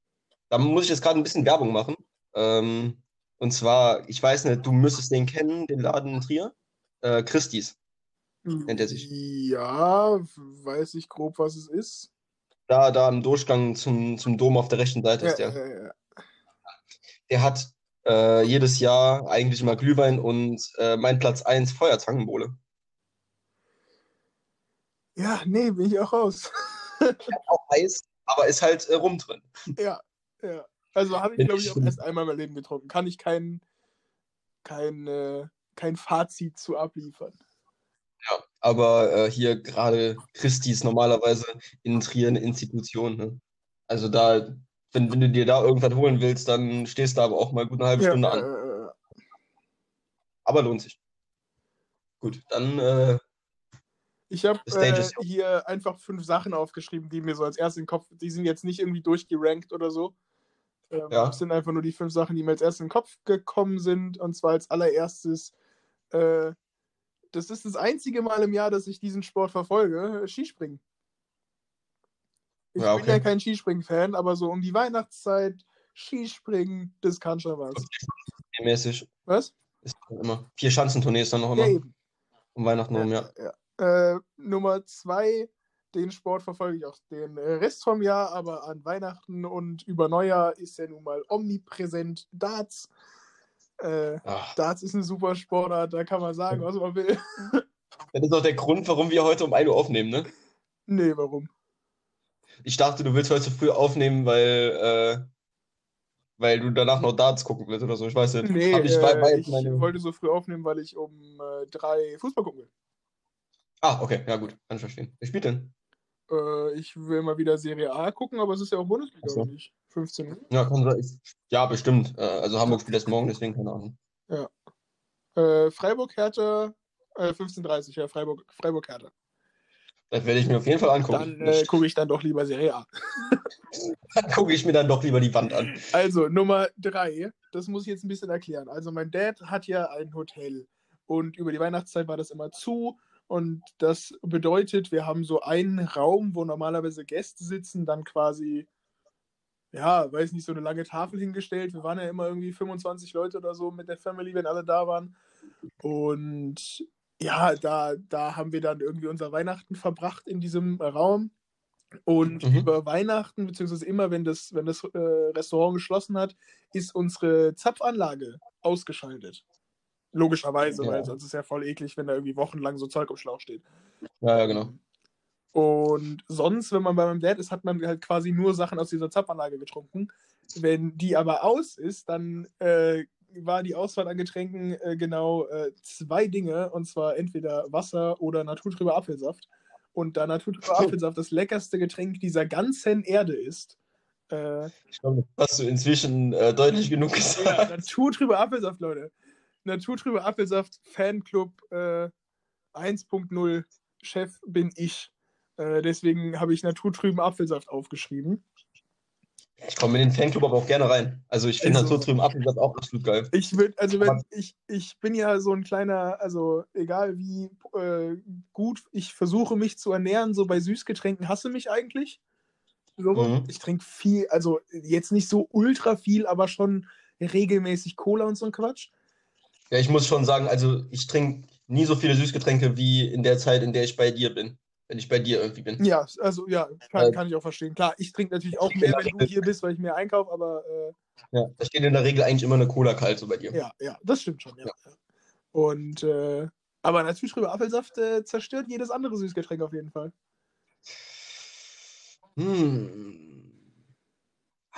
da muss ich jetzt gerade ein bisschen Werbung machen. Ähm, und zwar, ich weiß nicht, du müsstest den kennen, den Laden in Trier. Äh, Christis nennt er sich. Ja, weiß ich grob, was es ist. Da, da im Durchgang zum, zum Dom auf der rechten Seite ja, ist der. Ja, ja. Der hat äh, jedes Jahr eigentlich immer Glühwein und äh, mein Platz 1 Feuerzangenbowle. Ja, nee, bin ich auch raus. auch Eis, aber ist halt äh, Rum drin. Ja, ja. Also habe ich, glaube ich, auch erst einmal in meinem Leben getrunken. Kann ich kein, kein, äh, kein Fazit zu abliefern. Ja, aber äh, hier gerade Christi ist normalerweise in Trier eine Institution. Ne? Also da, wenn, wenn du dir da irgendwas holen willst, dann stehst du aber auch mal gut eine halbe Ja, Stunde an. äh, Aber lohnt sich. Gut, dann äh, ich habe äh, hier einfach fünf Sachen aufgeschrieben, die mir so als erstes in den Kopf, die sind jetzt nicht irgendwie durchgerankt oder so. Ähm, Ja. Das sind einfach nur die fünf Sachen, die mir als erstes in den Kopf gekommen sind. Und zwar als allererstes, äh, das ist das einzige Mal im Jahr, dass ich diesen Sport verfolge, Skispringen. Ich Ja, bin okay. ja kein Skispringen-Fan, aber so um die Weihnachtszeit, Skispringen, das kann schon was. mäßig Was? ist immer. Vier Schanzentournees dann noch Ja, immer. eben. um Weihnachten rum, ja. ja. Äh, Nummer zwei, den Sport verfolge ich auch den äh, Rest vom Jahr, aber an Weihnachten und über Neujahr ist ja nun mal omnipräsent Darts. Äh, Darts ist eine super Sportart, da kann man sagen, was man will. das ist auch der Grund, warum wir heute um 1 Uhr aufnehmen, ne? nee, warum? Ich dachte, du willst heute so früh aufnehmen, weil, äh, weil du danach noch Darts gucken willst oder so. Ich weiß nicht. Nee, ich, äh, ich meine... wollte so früh aufnehmen, weil ich um äh, drei Fußball gucken will. Ah, okay, ja gut, kann ich verstehen. Wer spielt denn? Äh, ich will mal wieder Serie A gucken, aber es ist ja auch Bundesliga, so. nicht? 15 Uhr. Ja, kann sein. Ja, bestimmt. Äh, Also Hamburg spielt erst morgen, deswegen keine Ahnung. Äh, Freiburg-Hertha, äh, 15.30 ja, Freiburg- Freiburg-Hertha. Das werde ich mir auf jeden Fall angucken. Dann äh, gucke ich dann doch lieber Serie A. Dann gucke ich mir dann doch lieber die Wand an. Also, Nummer drei, das muss ich jetzt ein bisschen erklären. Also, mein Dad hat ja ein Hotel und über die Weihnachtszeit war das immer zu. Und das bedeutet, wir haben so einen Raum, wo normalerweise Gäste sitzen, dann quasi, ja, weiß nicht, so eine lange Tafel hingestellt. Wir waren ja immer irgendwie 25 Leute oder so mit der Family, wenn alle da waren. Und ja, da, da haben wir dann irgendwie unser Weihnachten verbracht in diesem Raum. Und Mhm. über Weihnachten, beziehungsweise immer, wenn das, wenn das äh, Restaurant geschlossen hat, ist unsere Zapfanlage ausgeschaltet. Logischerweise, Ja. weil sonst ist ja voll eklig, wenn da irgendwie wochenlang so Zeug im Schlauch steht. Ja, ja, genau. Und sonst, wenn man bei meinem Dad ist, hat man halt quasi nur Sachen aus dieser Zapfanlage getrunken. Wenn die aber aus ist, dann äh, war die Auswahl an Getränken äh, genau äh, zwei Dinge, und zwar entweder Wasser oder naturtrüber Apfelsaft. Und da naturtrüber Apfelsaft das leckerste Getränk dieser ganzen Erde ist, äh, Ich glaube, das hast du inzwischen äh, deutlich genug ja, gesagt. naturtrüber Apfelsaft, Leute. Naturtrüber Apfelsaft, Fanclub äh, 1.0, Chef bin ich. Äh, deswegen habe ich naturtrüben Apfelsaft aufgeschrieben. Ich komme in den Fanclub aber auch gerne rein. Also ich finde Also- das so drüben Apfelsaft auch absolut geil. Ich würde, also wenn ich, ich bin ja so ein kleiner, also egal wie äh, gut ich versuche mich zu ernähren, so bei Süßgetränken hasse mich eigentlich. So, Mhm. Ich trinke viel, also jetzt nicht so ultra viel, aber schon regelmäßig Cola und so ein Quatsch. Ja, ich muss schon sagen, also ich trinke nie so viele Süßgetränke wie in der Zeit, in der ich bei dir bin. Wenn ich bei dir irgendwie bin. Ja, also ja, kann, Äh, kann ich auch verstehen. Klar, ich trinke natürlich auch mehr, wenn du hier bist, weil ich mehr einkaufe, aber äh, Ja, da steht in der Regel eigentlich immer eine Cola kalt so bei dir. ja, ja, das stimmt schon, ja. Ja. Und äh, aber naturtrüber Apfelsaft äh, zerstört jedes andere Süßgetränk auf jeden Fall. Hm.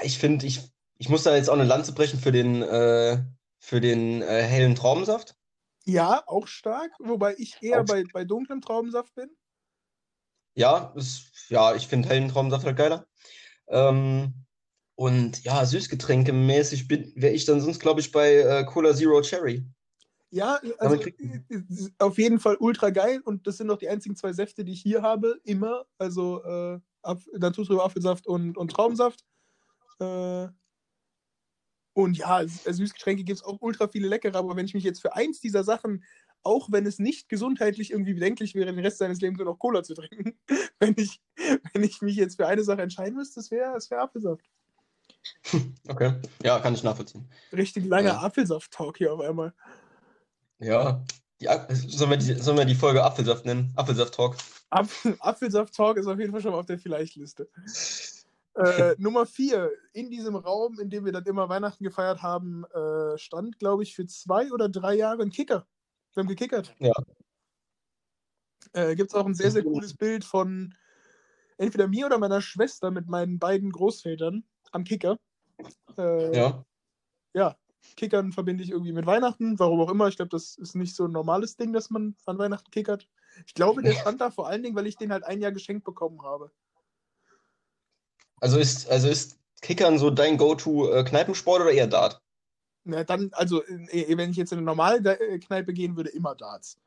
Ich finde, ich, ich muss da jetzt auch eine Lanze brechen für den, äh, für den äh, hellen Traubensaft. Ja, auch stark, wobei ich eher bei, bei dunklem Traubensaft bin. Ja, ist, ja, ich finde hellen Traubensaft halt geiler. Ähm, und ja, Süßgetränke-mäßig wäre ich dann sonst, glaube ich, bei äh, Cola Zero Cherry. Ja, also kriegt- äh, auf jeden Fall ultra geil und das sind auch die einzigen zwei Säfte, die ich hier habe, immer. Also äh, naturtrüber Apfelsaft und, und Traubensaft. Äh, und ja, S- Süßgetränke gibt es auch ultra viele leckere, aber wenn ich mich jetzt für eins dieser Sachen, auch wenn es nicht gesundheitlich irgendwie bedenklich wäre, den Rest seines Lebens nur noch Cola zu trinken, wenn ich, wenn ich mich jetzt für eine Sache entscheiden müsste, das wäre das wär Apfelsaft. Okay. Ja, kann ich nachvollziehen. Richtig langer Ja. Apfelsaft-Talk hier auf einmal. Ja. Die, sollen, wir die, sollen wir die Folge Apfelsaft nennen? Apfelsaft-Talk. Apfel, Apfelsaft-Talk ist auf jeden Fall schon mal auf der Vielleicht-Liste. Äh, Nummer vier, in diesem Raum, in dem wir dann immer Weihnachten gefeiert haben, äh, stand, glaube ich, für zwei oder drei Jahre ein Kicker. Wir haben gekickert. Ja. Äh, Gibt es auch ein sehr, sehr cooles Bild von entweder mir oder meiner Schwester mit meinen beiden Großvätern am Kicker. Äh, Ja. ja, Kickern verbinde ich irgendwie mit Weihnachten, warum auch immer. Ich glaube, das ist nicht so ein normales Ding, dass man an Weihnachten kickert. Ich glaube, der stand da vor allen Dingen, weil ich den halt ein Jahr geschenkt bekommen habe. Also ist, also ist Kickern so dein Go-To-Kneipensport oder eher Dart? Na, dann, also, äh, wenn ich jetzt in eine normale äh, Kneipe gehen würde, immer Darts.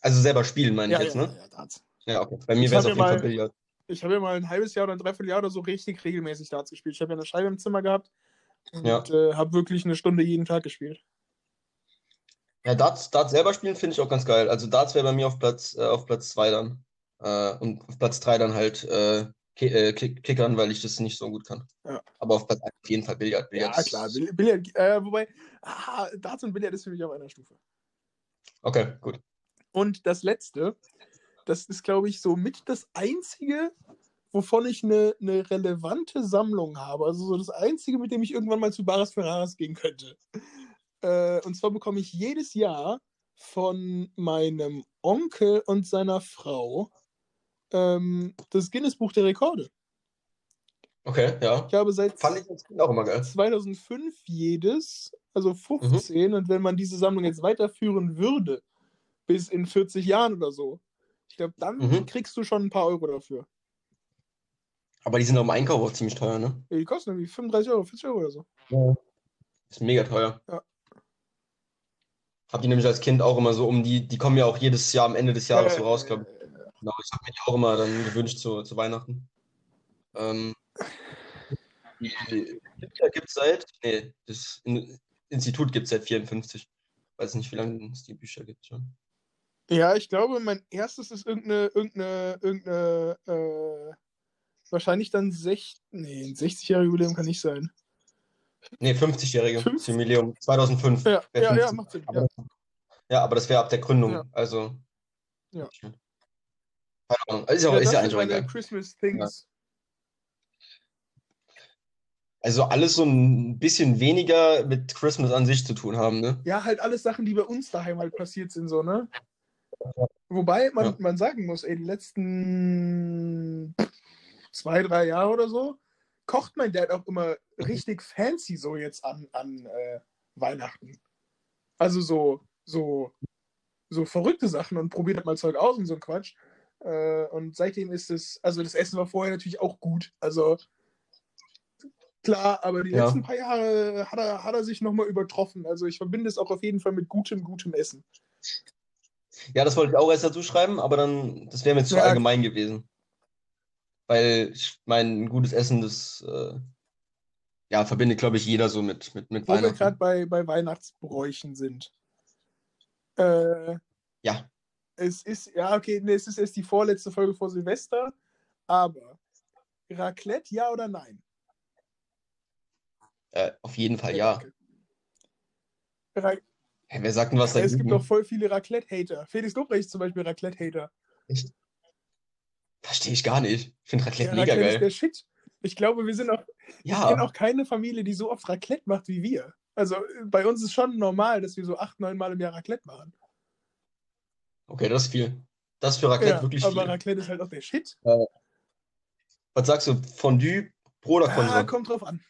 Also selber spielen, meine Ja, ich jetzt, ja, ne? ja, ja, Darts. Ja, okay. Bei mir wäre es auf jeden Fall Billard. Ich habe ja mal ein halbes Jahr oder ein Dreivierteljahr oder so richtig regelmäßig Darts gespielt. Ich habe ja eine Scheibe im Zimmer gehabt und Ja. äh, habe wirklich eine Stunde jeden Tag gespielt. Ja, Darts, Darts selber spielen finde ich auch ganz geil. Also Darts wäre bei mir auf Platz, äh, auf Platz zwei dann. Äh, und auf Platz drei dann halt äh, Ki Kick Kickern, weil ich das nicht so gut kann. Ja. Aber auf Platz eins auf jeden Fall Billard. Ja, Billard ist- klar. Bill- Billard, äh, wobei, ah, Darts und Billard ist für mich auf einer Stufe. Okay, gut. Und das letzte, das ist, glaube ich, so mit das einzige, wovon ich eine, eine relevante Sammlung habe. Also so das einzige, mit dem ich irgendwann mal zu Bares Ferraris gehen könnte. Äh, und zwar bekomme ich jedes Jahr von meinem Onkel und seiner Frau ähm, das Guinness Buch der Rekorde. Okay, ja. Ich habe seit Fand ich als Kind auch immer geil. 2005 jedes, also 15. Und wenn man diese Sammlung jetzt weiterführen würde, bis in 40 Jahren oder so, ich glaube, dann Mhm. kriegst du schon ein paar Euro dafür. Aber die sind auch im Einkauf auch ziemlich teuer, ne? Ja, die kosten irgendwie 35 Euro, 40 Euro oder so. Ist mega teuer. Ja. Hab die nämlich als Kind auch immer so um die, die kommen ja auch jedes Jahr am Ende des Jahres so Äh, raus, glaube ich. Genau, ich habe mir die auch immer dann gewünscht zu, zu Weihnachten. Ähm, gibt es seit, nee, das In- Institut gibt es seit 54. Weiß nicht, wie lange es die Bücher gibt schon. Ja, ich glaube, mein erstes ist irgendeine, irgendeine, irgendeine, äh, wahrscheinlich dann sech, nee, ein 60-jähriger Jubiläum kann nicht sein. Nee, 50-jährige 50? Jubiläum 2005. Ja, ja, ja, 50. macht Sinn. Aber Ja. das- Ja, aber das wäre ab der Gründung. Ja. Also. Ja. Keine Ahnung. Ist ja, Ja, ist ja eigentlich auch meine egal. Christmas Things. Also alles so ein bisschen weniger mit Christmas an sich zu tun haben, ne? Ja, halt alles Sachen, die bei uns daheim halt passiert sind, so, ne? Wobei man, Ja. man sagen muss, ey, die letzten zwei, drei Jahre oder so, kocht mein Dad auch immer richtig fancy so jetzt an, an äh, Weihnachten. Also so, so, so verrückte Sachen und probiert halt mal Zeug aus und so ein Quatsch. Äh, und seitdem ist es, also das Essen war vorher natürlich auch gut. Also klar, aber die Ja. letzten paar Jahre hat er, hat er sich nochmal übertroffen. Also ich verbinde es auch auf jeden Fall mit gutem, gutem Essen. Ja, das wollte ich auch erst dazu schreiben, aber dann, das wäre mir zu Ja. allgemein gewesen. Weil ich mein gutes Essen, das äh, ja, verbindet, glaube ich, jeder so mit, mit, mit Wo wir Weihnachten. gerade bei, bei Weihnachtsbräuchen sind. Äh, Ja. Es ist, ja, okay, nee, es ist erst die vorletzte Folge vor Silvester, aber Raclette, ja oder nein? Äh, auf jeden Fall, ja. Ra Hey, wer sagt denn was es gibt dagegen? doch voll viele Raclette-Hater. Felix Lobrecht ist zum Beispiel Raclette-Hater. Verstehe ich gar nicht. Ich finde Raclette Ja, mega Raclette ist geil. der Shit. Ich glaube, wir sind auch, ich Ja, kenne auch keine Familie, die so oft Raclette macht wie wir. Also äh, bei uns ist schon normal, dass wir so acht, neun Mal im Jahr Raclette machen. Okay, das ist viel. Das ist für Raclette Ja, wirklich aber viel. Raclette ist halt auch der Shit. Was sagst du? Fondue, Pro oder Ah, Konso? kommt drauf an.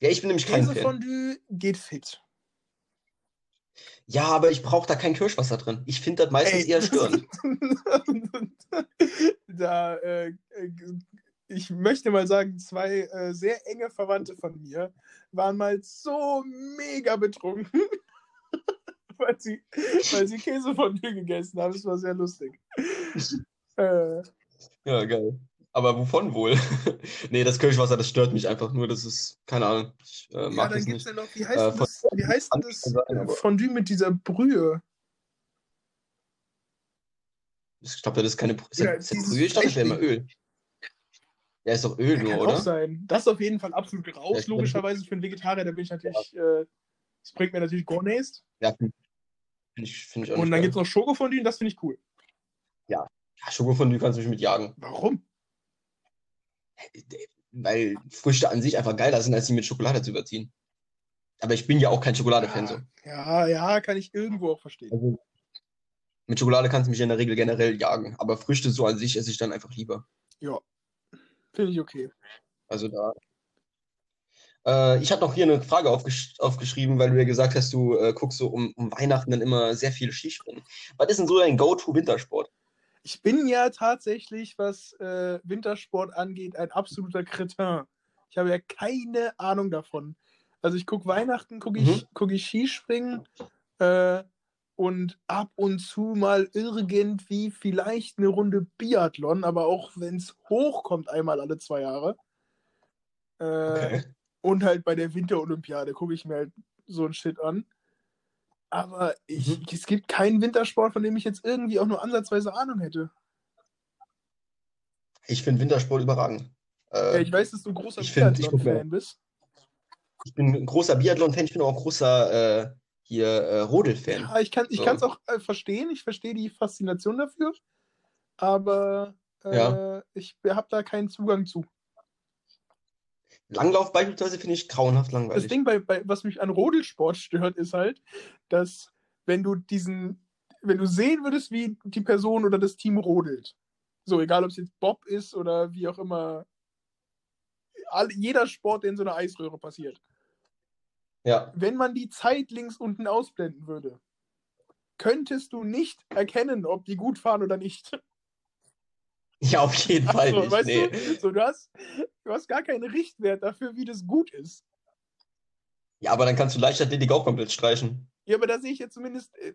Ja, ich bin nämlich kein Fan. Käsefondue geht fit. Ja, aber ich brauche da kein Kirschwasser drin. Ich finde das meistens Ey. eher störend. da, äh, äh, ich möchte mal sagen, zwei äh, sehr enge Verwandte von mir waren mal so mega betrunken, weil sie, weil sie Käsefondue gegessen haben. Das war sehr lustig. äh, Ja, geil. Aber wovon wohl? nee, das Kirschwasser, das stört mich einfach nur. Das ist, keine Ahnung. Ich äh, ja, mag dann das gibt es nicht. ja noch, wie heißt Äh, denn das, wie heißt das sein, Fondue mit dieser Brühe? Ich glaube, das ist keine ist Ja, das, ist das Brühe? Ich dachte, das wäre immer. Öl. Ja, ist doch Öl nur, Kann oder? auch sein. Das ist auf jeden Fall absolut raus, Ja, logischerweise für einen Vegetarier. Da bin ich natürlich, äh, das bringt mir natürlich gar nichts. Ja, finde ich, find ich Und dann gibt es noch Schokofondue, und das finde ich cool. Ja, Schokofondue kannst du mich mit jagen. Warum? Weil Früchte an sich einfach geiler sind, als sie mit Schokolade zu überziehen. Aber ich bin ja auch kein Schokolade-Fan so. Ja, ja, ja, kann ich irgendwo auch verstehen. Also, Mit Schokolade kannst du mich in der Regel generell jagen, aber Früchte so an sich esse ich dann einfach lieber. Ja. Finde ich okay. Also da. Äh, ich hatte noch hier eine Frage aufgesch aufgeschrieben, weil du ja gesagt hast, du äh, guckst so um, um, Weihnachten dann immer sehr viel Skispringen. Was ist denn so dein Go-To-Wintersport? Ich bin ja tatsächlich, was äh, Wintersport angeht, ein absoluter Kretin. Ich habe ja keine Ahnung davon. Also ich gucke Weihnachten, gucke ich, mhm. guck ich Skispringen äh, und ab und zu mal irgendwie vielleicht eine Runde Biathlon, aber auch wenn es hochkommt, einmal alle zwei Jahre. Äh, okay. Und halt bei der Winterolympiade gucke ich mir halt so ein Shit an. Aber ich, mhm. es gibt keinen Wintersport, von dem ich jetzt irgendwie auch nur ansatzweise Ahnung hätte. Ich finde Wintersport überragend. Äh, ja, ich weiß, dass du ein großer Biathlon-Fan bist. Ich bin ein großer Biathlon-Fan, ich bin auch ein großer äh, hier äh, Rodel-Fan. Ja, ich kann es so. auch äh, verstehen, ich verstehe die Faszination dafür, aber äh, ja. ich habe da keinen Zugang zu. Langlauf beispielsweise finde ich grauenhaft langweilig. Das Ding, bei, bei, was mich an Rodelsport stört, ist halt, dass wenn du diesen, wenn du sehen würdest, wie die Person oder das Team rodelt, so egal ob es jetzt Bob ist oder wie auch immer, all, jeder Sport, der in so einer Eisröhre passiert. Ja. Wenn man die Zeit links unten ausblenden würde, könntest du nicht erkennen, ob die gut fahren oder nicht. Ja, auf jeden Fall so, nicht. Weißt nee. du, so, du, hast, du hast gar keinen Richtwert dafür, wie das gut ist. Ja, aber dann kannst du Leichtathletik auch komplett streichen. Ja, aber da sehe ich ja zumindest, äh,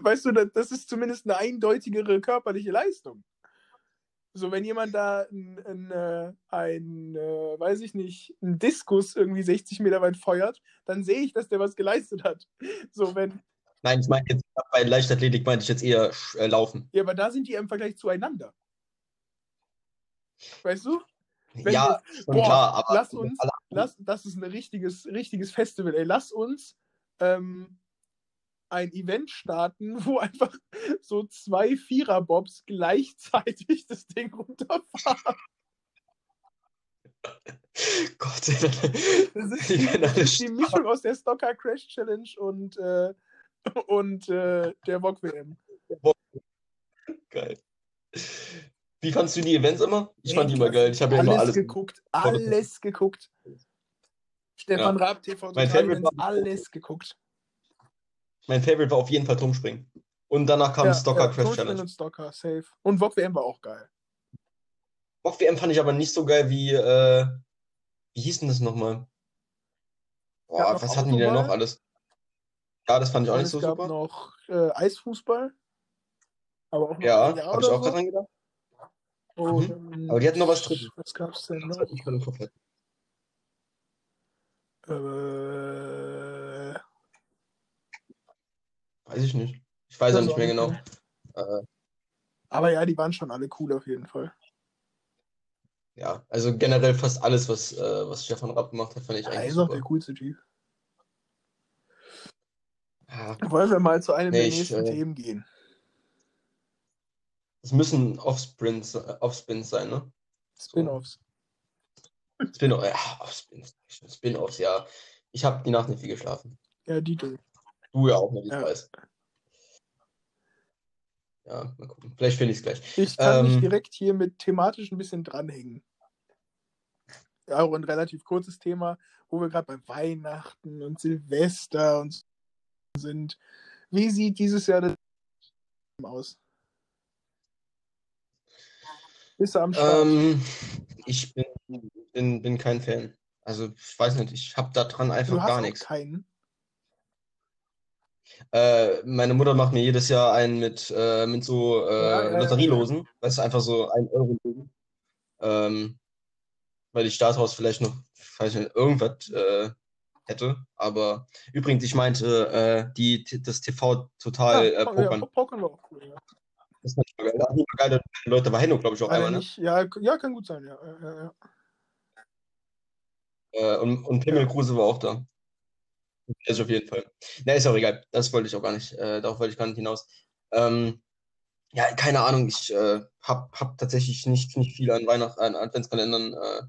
weißt du, das ist zumindest eine eindeutigere körperliche Leistung. So, wenn jemand da ein, ein, äh, ein äh, weiß ich nicht, ein Diskus irgendwie 60 Meter weit feuert, dann sehe ich, dass der was geleistet hat. So, wenn. Nein, ich meine jetzt bei Leichtathletik meinte ich jetzt eher äh, Laufen. Ja, aber da sind die im Vergleich zueinander. Weißt du? Wenn ja, jetzt, boah, klar, aber lass uns, lass, das ist ein richtiges, richtiges Festival, ey. Lass uns ähm, ein Event starten, wo einfach so zwei Vierer-Bobs gleichzeitig das Ding runterfahren. Gott, das ist die, das ist die Mischung aus der Stocker Crash Challenge und, äh, und äh, der VOG WM. Geil. Wie fandst du die Events immer? Ich fand die immer geil. Ich habe ja immer alles geguckt. Alles geguckt. Stefan ja. Raab, TV mein Favorite war, alles geguckt. Mein Favorite war auf jeden Fall Turmspringen. Und danach kam ja, Stocker ja, Crash Challenge. und Stocker, safe. Und VOG WM war auch geil. VOG WM fand ich aber nicht so geil wie, äh, wie hieß denn das nochmal? Boah, was hatten die denn noch alles? Ja, das fand ich auch nicht so super. Es gab noch äh, Eisfußball. Aber auch ja, habe ich auch so. dran gedacht. Und, mhm. Aber die hatten noch was drin. Was gab's denn noch? Ich Kopf. Äh, weiß ich nicht. Ich weiß auch nicht mehr genau. Äh, aber ja, die waren schon alle cool auf jeden Fall. Ja, also generell fast alles, was, äh, was Stefan Rapp gemacht hat, fand ich eigentlich. Er ist auch der coolste Typ. Ja. Wollen wir mal zu einem nee, der nächsten ich, äh, Themen gehen? Es müssen Offspins, äh, Offspins sein, ne? Spin-offs. Spin-offs, ja, Offspins. Spin-offs, ja. Ich habe die Nacht nicht viel geschlafen. Ja, die du. Du ja auch, ne, ich ja. weiß. Ja, mal gucken. Vielleicht finde ich es gleich. Ich kann ähm, mich direkt hier mit thematisch ein bisschen dranhängen. Ja, auch ein relativ kurzes Thema, wo wir gerade bei Weihnachten und Silvester und sind. Wie sieht dieses Jahr das aus? Bist du am Start? Ähm, ich bin, bin, bin kein Fan. Also, ich weiß nicht, ich habe da dran einfach gar nichts. keinen? Äh, meine Mutter macht mir jedes Jahr einen mit, äh, mit so äh, ja, Lotterielosen. Weißt du, einfach so ein Euro. Ähm, weil die Starthaus vielleicht noch, weiß nicht, irgendwas äh, hätte. Aber übrigens, ich meinte, äh, die, das TV total ja, äh, Pokern. Ja, Pokern war auch cool, ja. Das ist natürlich geil. Da haben geile Leute bei Henno, glaube ich, auch einmal, ne? Ja, ja, kann gut sein, ja. ja, ja. Äh, und, und Pimmelkruse war auch da. Also auf jeden Fall. Ne, ist auch egal. Das wollte ich auch gar nicht. Äh, darauf wollte ich gar nicht hinaus. Ähm, ja, keine Ahnung. Ich äh, habe hab tatsächlich nicht, nicht viel an Weihnachten, an Adventskalendern äh,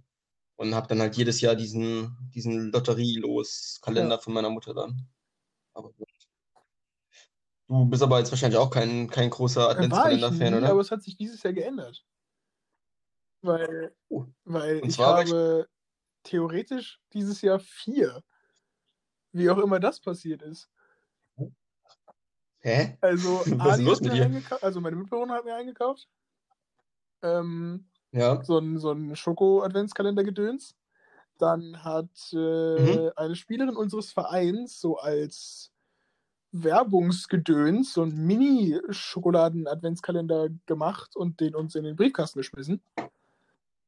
und habe dann halt jedes Jahr diesen, diesen Lotterielos-Kalender ja. von meiner Mutter dann. Aber Du bist aber jetzt wahrscheinlich auch kein, kein großer ich Adventskalender-Fan, oder? aber es hat sich dieses Jahr geändert. Weil, Oh. weil ich habe theoretisch dieses Jahr vier. Wie auch immer das passiert ist. Hä? Also, Was ist mir eingekauft, also meine Mitbewohner hat mir eingekauft. Ähm, Ja. so ein, so ein Schoko-Adventskalender-Gedöns. Dann hat äh, Mhm. eine Spielerin unseres Vereins so als Werbungsgedöns so einen Mini-Schokoladen-Adventskalender gemacht und den uns in den Briefkasten geschmissen.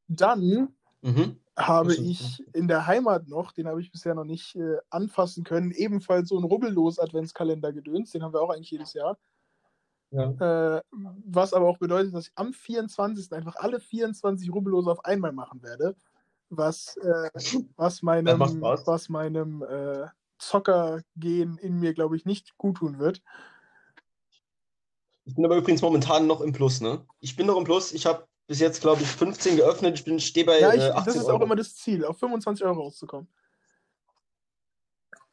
Dann Mhm. habe ich in der Heimat noch, den habe ich bisher noch nicht äh, anfassen können, ebenfalls so einen Rubbellos-Adventskalender gedöns. Den haben wir auch eigentlich jedes Jahr. Ja. Äh, was aber auch bedeutet, dass ich am 24. einfach alle 24 Rubbellose auf einmal machen werde. Was, äh, was meinem, was meinem äh, Zockergehen in mir, glaube ich, nicht gut tun wird. Ich bin aber übrigens momentan noch im Plus, ne? Ich bin noch im Plus. Ich habe bis jetzt, glaube ich, 15 geöffnet. Ich bin stehe bei Ja, ich, äh, 18 das ist Euro. auch immer das Ziel, auf 25 Euro rauszukommen.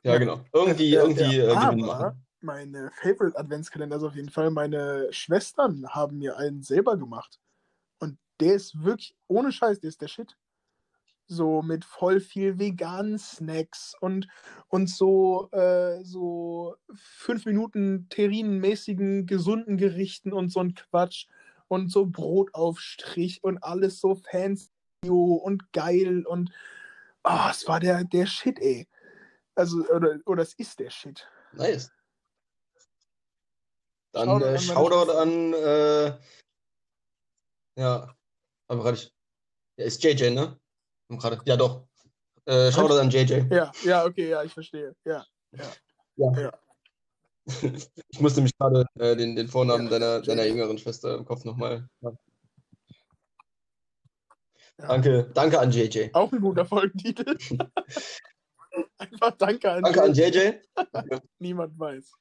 Ja, genau. Irgendwie, Ja, irgendwie ja, äh, Gewinn aber machen. meine Favorite Adventskalender ist auf jeden Fall, meine Schwestern haben mir einen selber gemacht. Und der ist wirklich, ohne Scheiß, der ist der Shit. So mit voll viel veganen Snacks und, und so, äh, so fünf Minuten terrinenmäßigen, gesunden Gerichten und so ein Quatsch. Und so Brotaufstrich und alles so fancy und geil und ah, es war der, der Shit, ey. Also, oder, oder es ist der Shit. Nice. Dann Shoutout äh, an meine Shoutout an, äh, ja, aber gerade, ja, ist JJ, ne? Gerade, ja doch. Äh, Shoutout an JJ. Ja, ja, okay, ja, ich verstehe. Ja, Ich musste mich gerade äh, den, den Vornamen Ja, deiner, JJ. deiner jüngeren Schwester im Kopf nochmal. Ja. Ja. Danke, danke an JJ. auch ein guter Folgentitel. Einfach Danke an, Danke an JJ. JJ. Niemand weiß.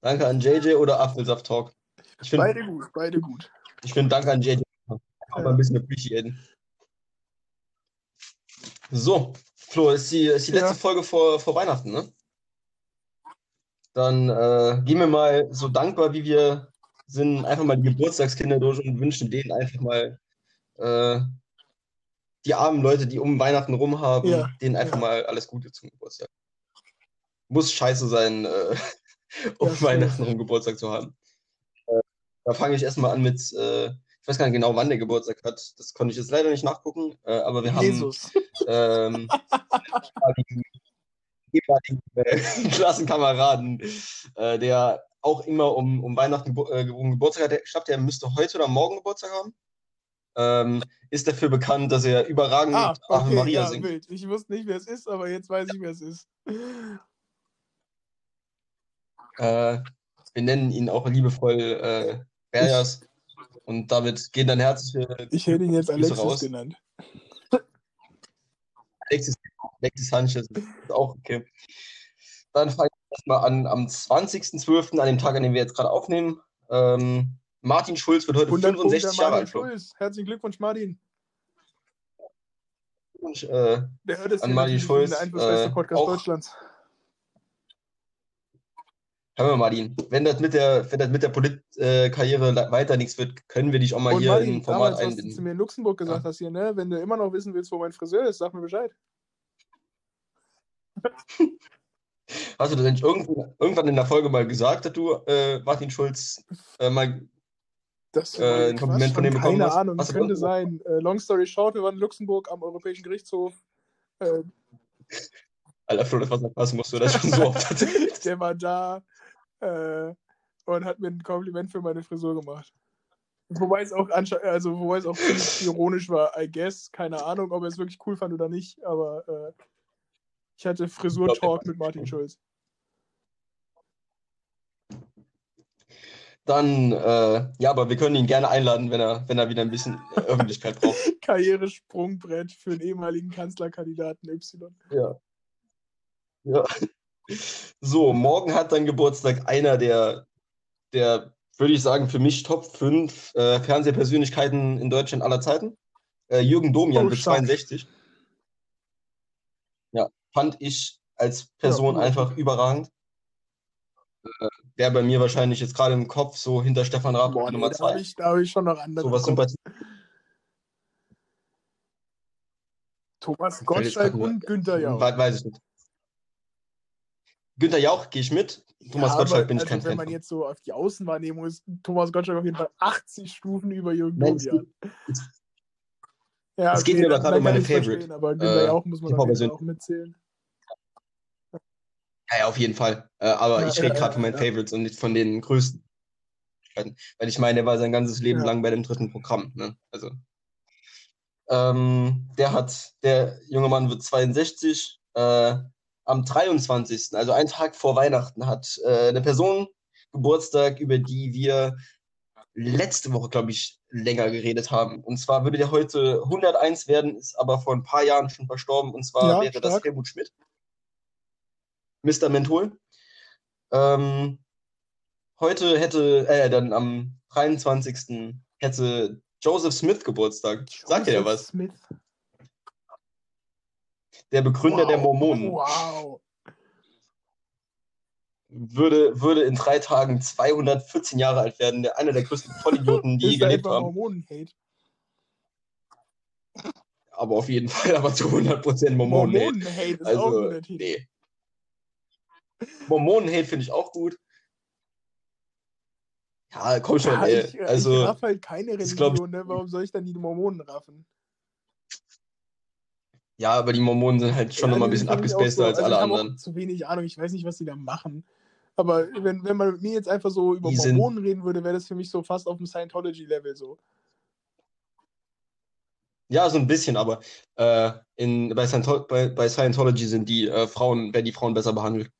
Danke an JJ oder Apfelsaft Talk. Ich finde, Beide gut, beide gut. Ich find, danke an JJ. Auch mal ein bisschen appreciaten. So, Flo, ist die, ist die letzte Ja. Folge vor, vor Weihnachten, ne? Dann äh, gehen wir mal so dankbar, wie wir sind, einfach mal die Geburtstagskinder durch und wünschen denen einfach mal äh, die armen Leute, die um Weihnachten rum haben, Ja, denen einfach ja. mal alles Gute zum Geburtstag. Muss scheiße sein, äh, um. Weihnachten rum Geburtstag zu haben. Da fange ich erstmal an mit, äh, ich weiß gar nicht genau, wann der Geburtstag hat. Das konnte ich jetzt leider nicht nachgucken, äh, aber wir haben Jesus. ähm, ehemaligen, äh, Klassenkameraden, äh, der auch immer um, um Weihnachten äh, um Geburtstag hat. Ich glaube, der müsste heute oder morgen Geburtstag haben. Ähm, ist dafür bekannt, dass er überragend Ah, Ave okay, Maria ja, singt. wild. Ich wusste nicht, wer es ist, aber jetzt weiß ich, wer es ist. Äh, wir nennen ihn auch liebevoll äh, Berjas. Und damit gehen dann herzliche Ich hätte ihn jetzt Grüße Alexis raus. genannt. Alexis, Alexis Sanchez ist auch okay. Dann fange ich erstmal an am 20.12., an dem Tag, an dem wir jetzt gerade aufnehmen. Ähm, Martin Schulz wird heute 100 Punkte 65 Jahre alt. Schulz. Herzlichen Glückwunsch, Martin. Und, äh, Der hört es An Martin Schulz, der einflussreichste äh, Podcast Deutschlands. Hör mal, Martin, wenn das mit der, wenn das mit der Polit-Karriere weiter nichts wird, können wir dich auch mal Und hier in Martin, ein Format damals, was du einbinden. mir in Luxemburg gesagt Ja. hast hier, ne? Wenn du immer noch wissen willst, wo mein Friseur ist, sag mir Bescheid. Hast du das eigentlich irgendwann, in der Folge mal gesagt, dass du äh, Martin Schulz äh, mal Das Äh, ein Kompliment von dem Keine bekommen hast? Ahnung, Hast könnte sein. Äh, long story short, wir waren in Luxemburg am Europäischen Gerichtshof. Äh, Alter, Flo, das war passen musst du das schon so oft erzählt. der war da äh, und hat mir ein Kompliment für meine Frisur gemacht. Wobei es auch also wobei es auch ironisch war, I guess. Keine Ahnung, ob er es wirklich cool fand oder nicht, aber äh, ich hatte Frisur-Talk mit Martin Schulz. Dann, äh, ja, aber wir können ihn gerne einladen, wenn er, wenn er wieder ein bisschen Öffentlichkeit braucht. Karrieresprungbrett für den ehemaligen Kanzlerkandidaten Y. Ja. Ja. So, morgen hat dann Geburtstag einer der, der, würde ich sagen, für mich Top 5 äh, Fernsehpersönlichkeiten in Deutschland aller Zeiten. Äh, Jürgen Domian Oh, wird stark. 62. Ja, fand ich, als Person Ja, einfach überragend. Äh, Wäre bei mir wahrscheinlich jetzt gerade im Kopf so hinter Stefan Raab Boah, nee, Nummer da zwei. habe ich, da hab ich schon noch andere. Sowas. Sympathie. Thomas Gottschalk und Günther Jauch. We- Weiß ich nicht. Günther Jauch gehe ich mit. Thomas Ja, Gottschalk bin ich also, kein Wenn Fan man von. jetzt so auf die Außenwahrnehmung ist, Thomas Gottschalk auf jeden Fall 80 Stufen über Jürgen Domian. Ja, es geht mir aber gerade um meine Favorite. Aber Günther Äh, Jauch muss man auch mitzählen. Ja, ja, auf jeden Fall. Äh, aber Ja, ich rede gerade von meinen. Favorites und nicht von den größten. Weil ich meine, der war sein ganzes Leben lang bei dem dritten Programm. Ne? Also, ähm, der hat, der junge Mann wird 62. Äh, am 23., also einen Tag vor Weihnachten, hat äh, eine Person Geburtstag, über die wir letzte Woche, glaube ich, länger geredet haben. Und zwar würde der heute 101 werden, ist aber vor ein paar Jahren schon verstorben. Und zwar Ja, wäre das stark. Helmut Schmidt. Mr. Menthol. Ähm, heute hätte, äh, dann am 23. hätte Joseph Smith Geburtstag. Sagt ihr ja Joseph was? Smith. Der Begründer wow. der Mormonen. Wow. Würde, würde in drei Tagen 214 Jahre alt werden. Der, einer der größten Vollidioten, die je gelebt haben. Mormonen-Hate? Aber auf jeden Fall, aber zu 100% Mormonen. ey. Mormonen-Hate ist auch ein Also, guter Titel. nee. Mormonen-Hate finde ich auch gut. Ja, komm schon, Ja, ey. ich, äh, also, ich raff halt keine ist, glaub Religion, ne? Warum soll ich dann die Mormonen raffen? Ja, aber die Mormonen sind halt schon Ja, nochmal ein bisschen sind abgespaceder so- als also alle ich hab auch anderen. zu wenig Ahnung, ich weiß nicht, was die da machen. Aber wenn, wenn man mit mir jetzt einfach so über Die sind- Mormonen reden würde, wäre das für mich so fast auf dem Scientology-Level so. Ja, so ein bisschen, aber äh, in, bei, Scientol bei, bei Scientology sind die äh, Frauen, werden die Frauen besser behandelt.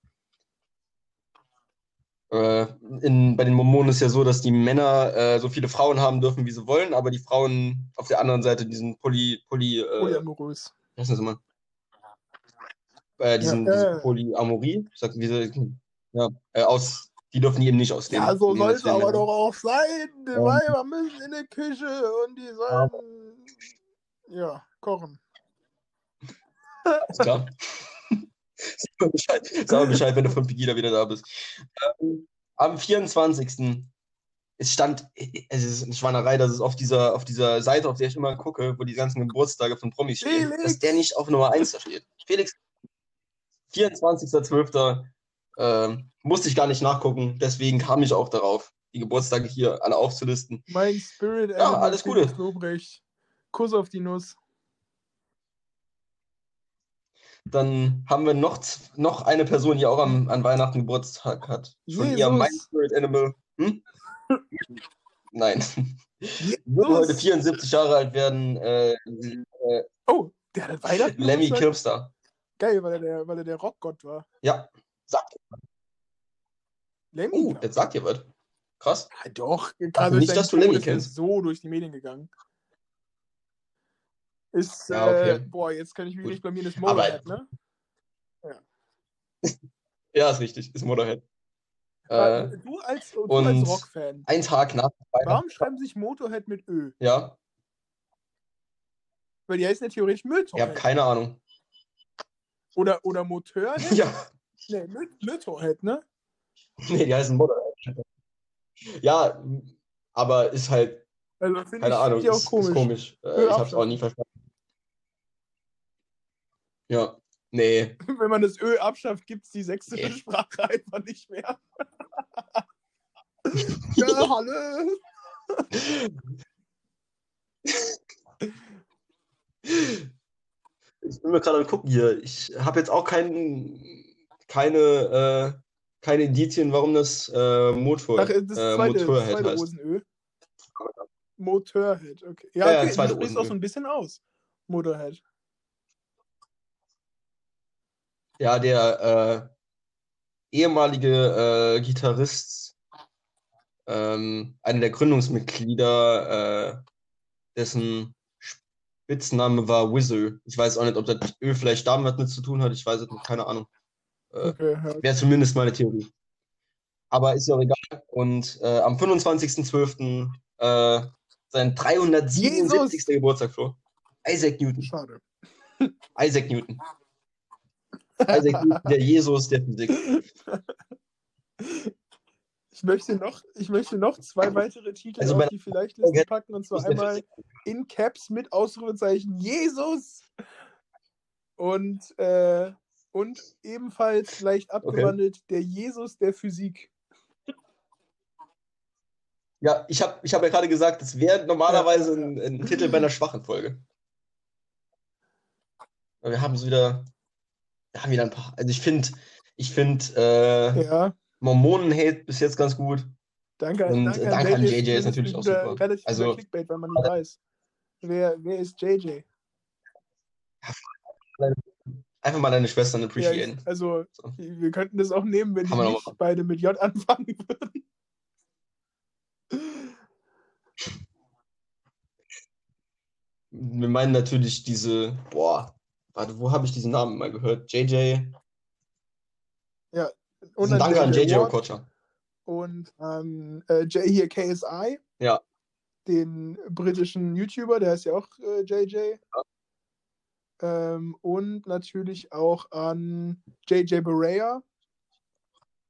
Äh, in, bei den Mormonen ist ja so, dass die Männer äh, so viele Frauen haben dürfen, wie sie wollen, aber die Frauen auf der anderen Seite diesen Poly, Poly, äh, Polyamorös. Wie heißt das immer? Äh, diesen, Ja, diese äh. Polyamorie, ich sag, wie sie, ja, äh, aus, die dürfen die eben nicht ausleben. Ja, so soll es aber Männer. doch auch sein. Die Ähm. Weiber müssen in die Küche und die sollen ja, kochen. Ist klar. Sag mal Bescheid, sag mal Bescheid, wenn du von Pegida wieder da bist. Ähm, am 24. Es stand, es ist eine Schweinerei, dass es auf dieser, auf dieser Seite, auf der ich immer gucke, wo die ganzen Geburtstage von Promis stehen, Felix! dass der nicht auf Nummer 1 da steht. Felix, 24.12. Ähm, musste ich gar nicht nachgucken, deswegen kam ich auch darauf, die Geburtstage hier alle aufzulisten. Mein Spirit Ja, alles Gute. Lobrecht. Kuss auf die Nuss. Dann haben wir noch, noch eine Person, die auch am, an Weihnachten Geburtstag hat. Von ihr, Jesus. mein Spirit Animal. Hm? Nein. Würde heute 74 Jahre alt werden. Äh, äh, Oh, der hat Weihnachten. Lemmy? Kilpstar. Geil, weil er der, weil er der Rockgott war. Ja, sagt. Lemmy? Uh, glaub jetzt sagt ihr was. Krass. Ja, doch, Also nicht, dass du Lemmy kennst. so durch die Medien gegangen. Ist, Ja, okay. äh, boah, jetzt kann ich mich Gut. nicht blamieren, ist Motorhead, ne? Ja, ist richtig. Ist Motorhead. Äh, Äh, du als, du und- als Rockfan, ein Tag nach Weihnachten. warum schreiben sich Motorhead mit Ö? Ja, Weil die heißen ja theoretisch ich habe keine Ahnung. Oder, oder Motorhead? Ja, Nee, Motorhead, ne? nee, die heißen Motorhead. Ja, aber ist halt, Also keine ich, Ahnung, ich auch ist, komisch. ist komisch. Äh, ich habe es auch nie verstanden. Ja, nee. Wenn man das Ö abschafft, gibt es die sächsische Nee. Sprache einfach nicht mehr. ja, hallo. Ich bin mir gerade am gucken hier. Ich habe jetzt auch kein, keine, äh, keine Indizien, warum das äh, Motor, Ach, das äh, zweite, das Motorhead zweite heißt. Rosenö. Motorhead, okay. Ja, Ja, ja, okay, du zweite sprichst Rosenö. auch so ein bisschen aus. Motorhead. Ja, der äh, ehemalige äh, Gitarrist, ähm, einer der Gründungsmitglieder, äh, dessen Spitzname war Wizard. Ich weiß auch nicht, ob das Ö vielleicht damit mit zu tun hat. Ich weiß es nicht, keine Ahnung. Äh, Okay, ja. Wäre zumindest meine Theorie. Aber ist ja auch egal. Und äh, am 25.12. Äh, sein 377. Geburtstag, Flo. Isaac Newton. Schade. Isaac Newton. Newton, der Jesus der Physik. Ich möchte noch, ich möchte noch zwei weitere Titel Also auf die Vielleicht-Liste packen und zwar einmal in Caps mit Ausrufezeichen Jesus und, äh, und ebenfalls leicht abgewandelt der Jesus der Physik. Ja, ich habe ich hab ja gerade gesagt, das wäre normalerweise ein, ein Titel bei einer schwachen Folge. Wir haben es wieder, haben wieder ein paar. Also ich finde, ich finde, äh, Ja, Mormonen-Hate bis jetzt ganz gut. danke, Und, danke, danke an JJ ist natürlich auch super. relativ Also- Clickbait, weil man nicht weiß. Wer, wer ist JJ? Einfach mal deine Schwestern Ja, appreciaten. ich, also, So. wir könnten das auch nehmen, wenn Kann nicht machen. beide mit J anfangen würden. Wir meinen natürlich diese, boah, warte, wo habe ich diesen Namen mal gehört? JJ. Und Ein Danke an JJ Okocha. und an äh, J hier KSI. Ja. Den britischen YouTuber, der heißt ja auch äh, JJ. Ähm, und natürlich auch an JJ Barea,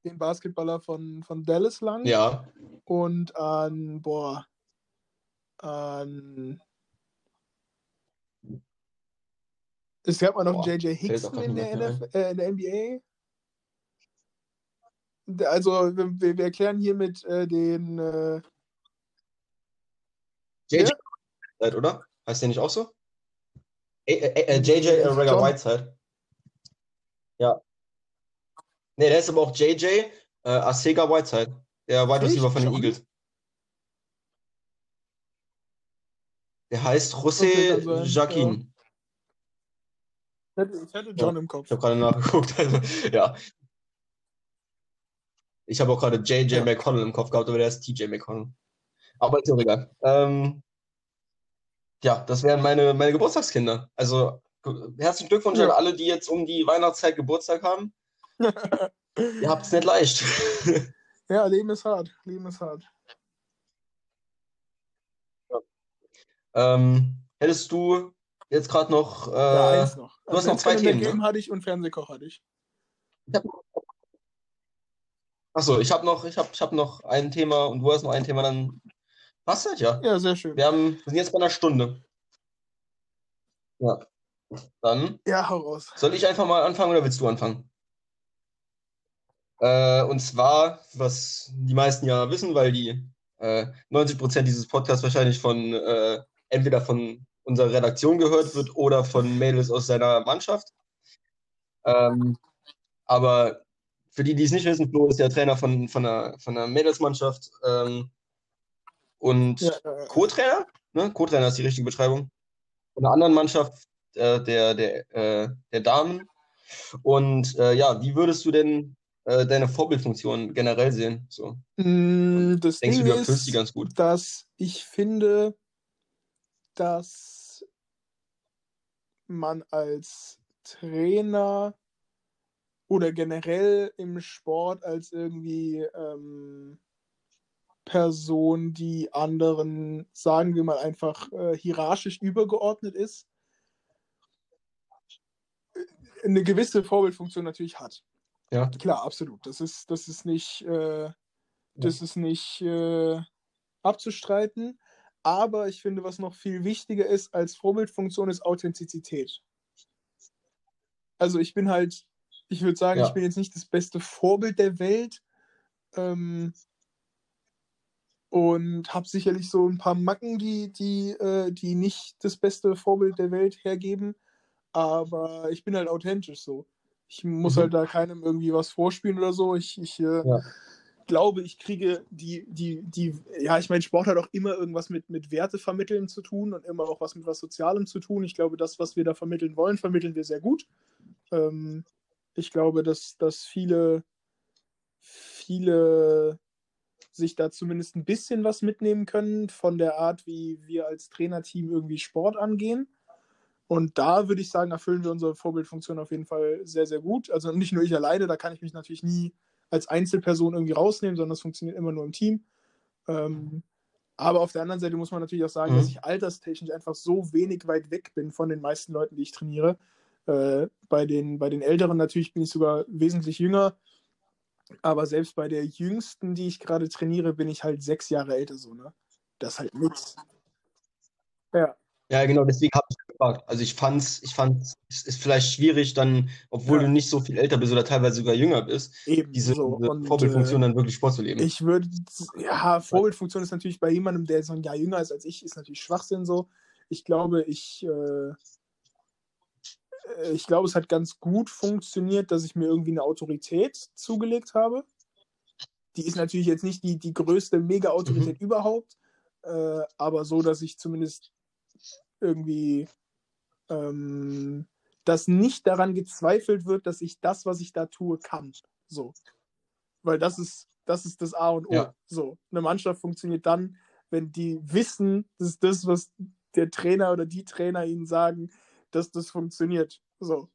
den Basketballer von, von Dallas lang. Ja, Und an, boah, an. Es gab mal noch Boah, einen JJ Hickson in der, niemand mehr NF, äh, in der NBA. Also, wir, wir erklären hiermit äh, den. Äh, JJ. Whiteside, oder? Heißt der nicht auch so? Äh, äh, äh, JJ Rager John. Whiteside. Ja. Nee, der ist aber auch JJ äh, Asega Whiteside, der Wide? Receiver von den? Eagles. Der heißt José Jacquin. Ich hatte John im Kopf. Ich habe gerade nachgeguckt. Also, ja. Ich habe auch gerade JJ Ja. McConnell im Kopf gehabt, aber der ist TJ McConnell. Aber ist auch egal. Ähm, ja, das wären meine, meine Geburtstagskinder. Also herzlichen Glückwunsch Ja. an alle, die jetzt um die Weihnachtszeit Geburtstag haben. Ihr habt es nicht leicht. Ja, Leben ist hart. Leben ist hart. ähm, hättest du jetzt gerade noch. Äh, ja, eins noch. du hast noch zwei Adventskalender Themen, ne? Game hatte ich und Fernsehkoch hatte ich. Achso, ich habe noch, ich hab, ich hab noch ein Thema und du hast noch ein Thema, dann passt das ja. Ja, sehr schön. Wir, haben, wir sind jetzt bei einer Stunde. Ja. Dann Ja, hau raus. soll ich einfach mal anfangen oder willst du anfangen? Äh, und zwar, was die meisten ja wissen, weil die äh, 90% dieses Podcasts wahrscheinlich von äh, entweder von unserer Redaktion gehört wird oder von Mädels aus seiner Mannschaft. Ähm, aber für die, die es nicht wissen, Flo ist ja Trainer von, von, einer, von einer Mädelsmannschaft ähm, und Ja, äh, Co-Trainer, ne? Co-Trainer ist die richtige Beschreibung. Von einer anderen Mannschaft äh, der, der, äh, der Damen. Und äh, ja, wie würdest du denn äh, deine Vorbildfunktion generell sehen? So, mh, das denkst du, Ding du erfüllst die ganz gut? dass ich finde, dass man als Trainer oder generell im Sport als irgendwie ähm, Person, die anderen, sagen wir mal einfach, äh, hierarchisch übergeordnet ist, eine gewisse Vorbildfunktion natürlich hat. Ja. Klar, absolut. Das ist, das ist nicht, äh, das ist nicht äh, abzustreiten. Aber ich finde, was noch viel wichtiger ist als Vorbildfunktion, ist Authentizität. Also ich bin halt, ich würde sagen, Ja. ich bin jetzt nicht das beste Vorbild der Welt. Ähm, und habe sicherlich so ein paar Macken, die, die, äh, die nicht das beste Vorbild der Welt hergeben. Aber ich bin halt authentisch so. Ich muss Mhm. halt da keinem irgendwie was vorspielen oder so. Ich, ich äh, Ja. Glaube, ich kriege die, die, die, ja, ich meine, Sport hat auch immer irgendwas mit, mit Werte vermitteln zu tun und immer auch was mit was Sozialem zu tun. Ich glaube, das, was wir da vermitteln wollen, vermitteln wir sehr gut. Ähm, ich glaube, dass, dass viele, viele sich da zumindest ein bisschen was mitnehmen können von der Art, wie wir als Trainerteam irgendwie Sport angehen. Und da würde ich sagen, erfüllen wir unsere Vorbildfunktion auf jeden Fall sehr, sehr gut. Also nicht nur ich alleine, da kann ich mich natürlich nie als Einzelperson irgendwie rausnehmen, sondern es funktioniert immer nur im Team. Ähm, aber auf der anderen Seite muss man natürlich auch sagen, Mhm. dass ich alterstechnisch einfach so wenig weit weg bin von den meisten Leuten, die ich trainiere, Äh, bei, den, bei den Älteren natürlich bin ich sogar wesentlich jünger. Aber selbst bei der jüngsten, die ich gerade trainiere, bin ich halt sechs Jahre älter, so, ne? Das ist halt nix. Ja. Ja, genau, deswegen habe ich gefragt. Also ich fand's, ich fand's, es ist vielleicht schwierig dann, obwohl Ja. du nicht so viel älter bist oder teilweise sogar jünger bist, Eben diese, so. diese Und, Vorbildfunktion äh, dann wirklich vorzuleben. Ich würde, ja, Vorbildfunktion ist natürlich bei jemandem, der so ein Jahr jünger ist als ich, ist natürlich Schwachsinn so. Ich glaube, ich, äh, äh, ich glaube, es hat ganz gut funktioniert, dass ich mir irgendwie eine Autorität zugelegt habe. Die ist natürlich jetzt nicht die, die größte Mega-Autorität Mhm. überhaupt, äh, aber so, dass ich zumindest irgendwie, ähm, dass nicht daran gezweifelt wird, dass ich das, was ich da tue, kann. So. Weil das ist, das ist das A und O. Ja. So. Eine Mannschaft funktioniert dann, wenn die wissen, dass das, was der Trainer oder die Trainer ihnen sagen, dass das funktioniert. So.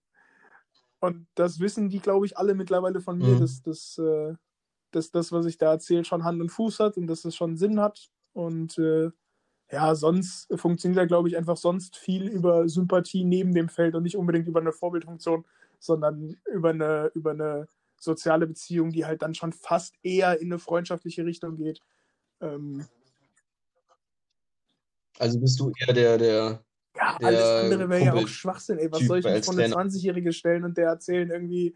Und das wissen die, glaube ich, alle mittlerweile von mir, Mhm. dass, dass, äh, dass das, was ich da erzähle, schon Hand und Fuß hat und dass es schon Sinn hat. Und äh, ja, sonst funktioniert da, glaube ich, einfach sonst viel über Sympathie neben dem Feld und nicht unbedingt über eine Vorbildfunktion, sondern über eine, über eine soziale Beziehung, die halt dann schon fast eher in eine freundschaftliche Richtung geht. Ähm, Also bist du eher der, der, ja, Der alles andere wäre ja auch Schwachsinn, ey. Was Typ soll ich als von eine Trainer. 20-Jährige stellen und der erzählen irgendwie,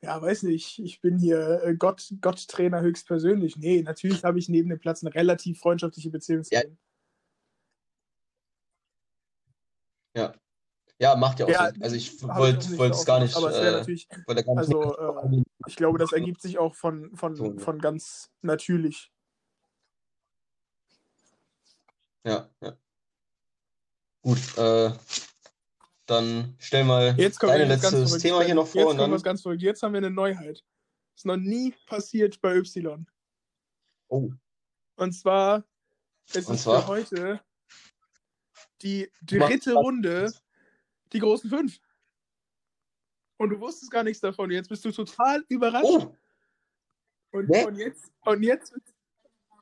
ja, weiß nicht, ich bin hier äh, Gott, Gott-Trainer höchstpersönlich. Nee, natürlich habe ich neben dem Platz eine relativ freundschaftliche Beziehung zu Ja. ihm. Ja. Ja, macht ja auch Ja, Sinn. Also ich wollte es gar nicht, Aber es wäre äh, natürlich, also, äh, ich glaube, das ergibt sich auch von, So, von, ja. von ganz natürlich. Ja, ja. Gut, äh, dann stell mal Jetzt dein letztes. Thema hier noch vor Jetzt und dann. ganz verrückt. Jetzt haben wir eine Neuheit. Ist noch nie passiert bei Y. Oh, Und zwar, es Und ist zwar? für heute die dritte Runde, die großen fünf. Und du wusstest gar nichts davon. Jetzt bist du total überrascht. oh, und, und jetzt, und jetzt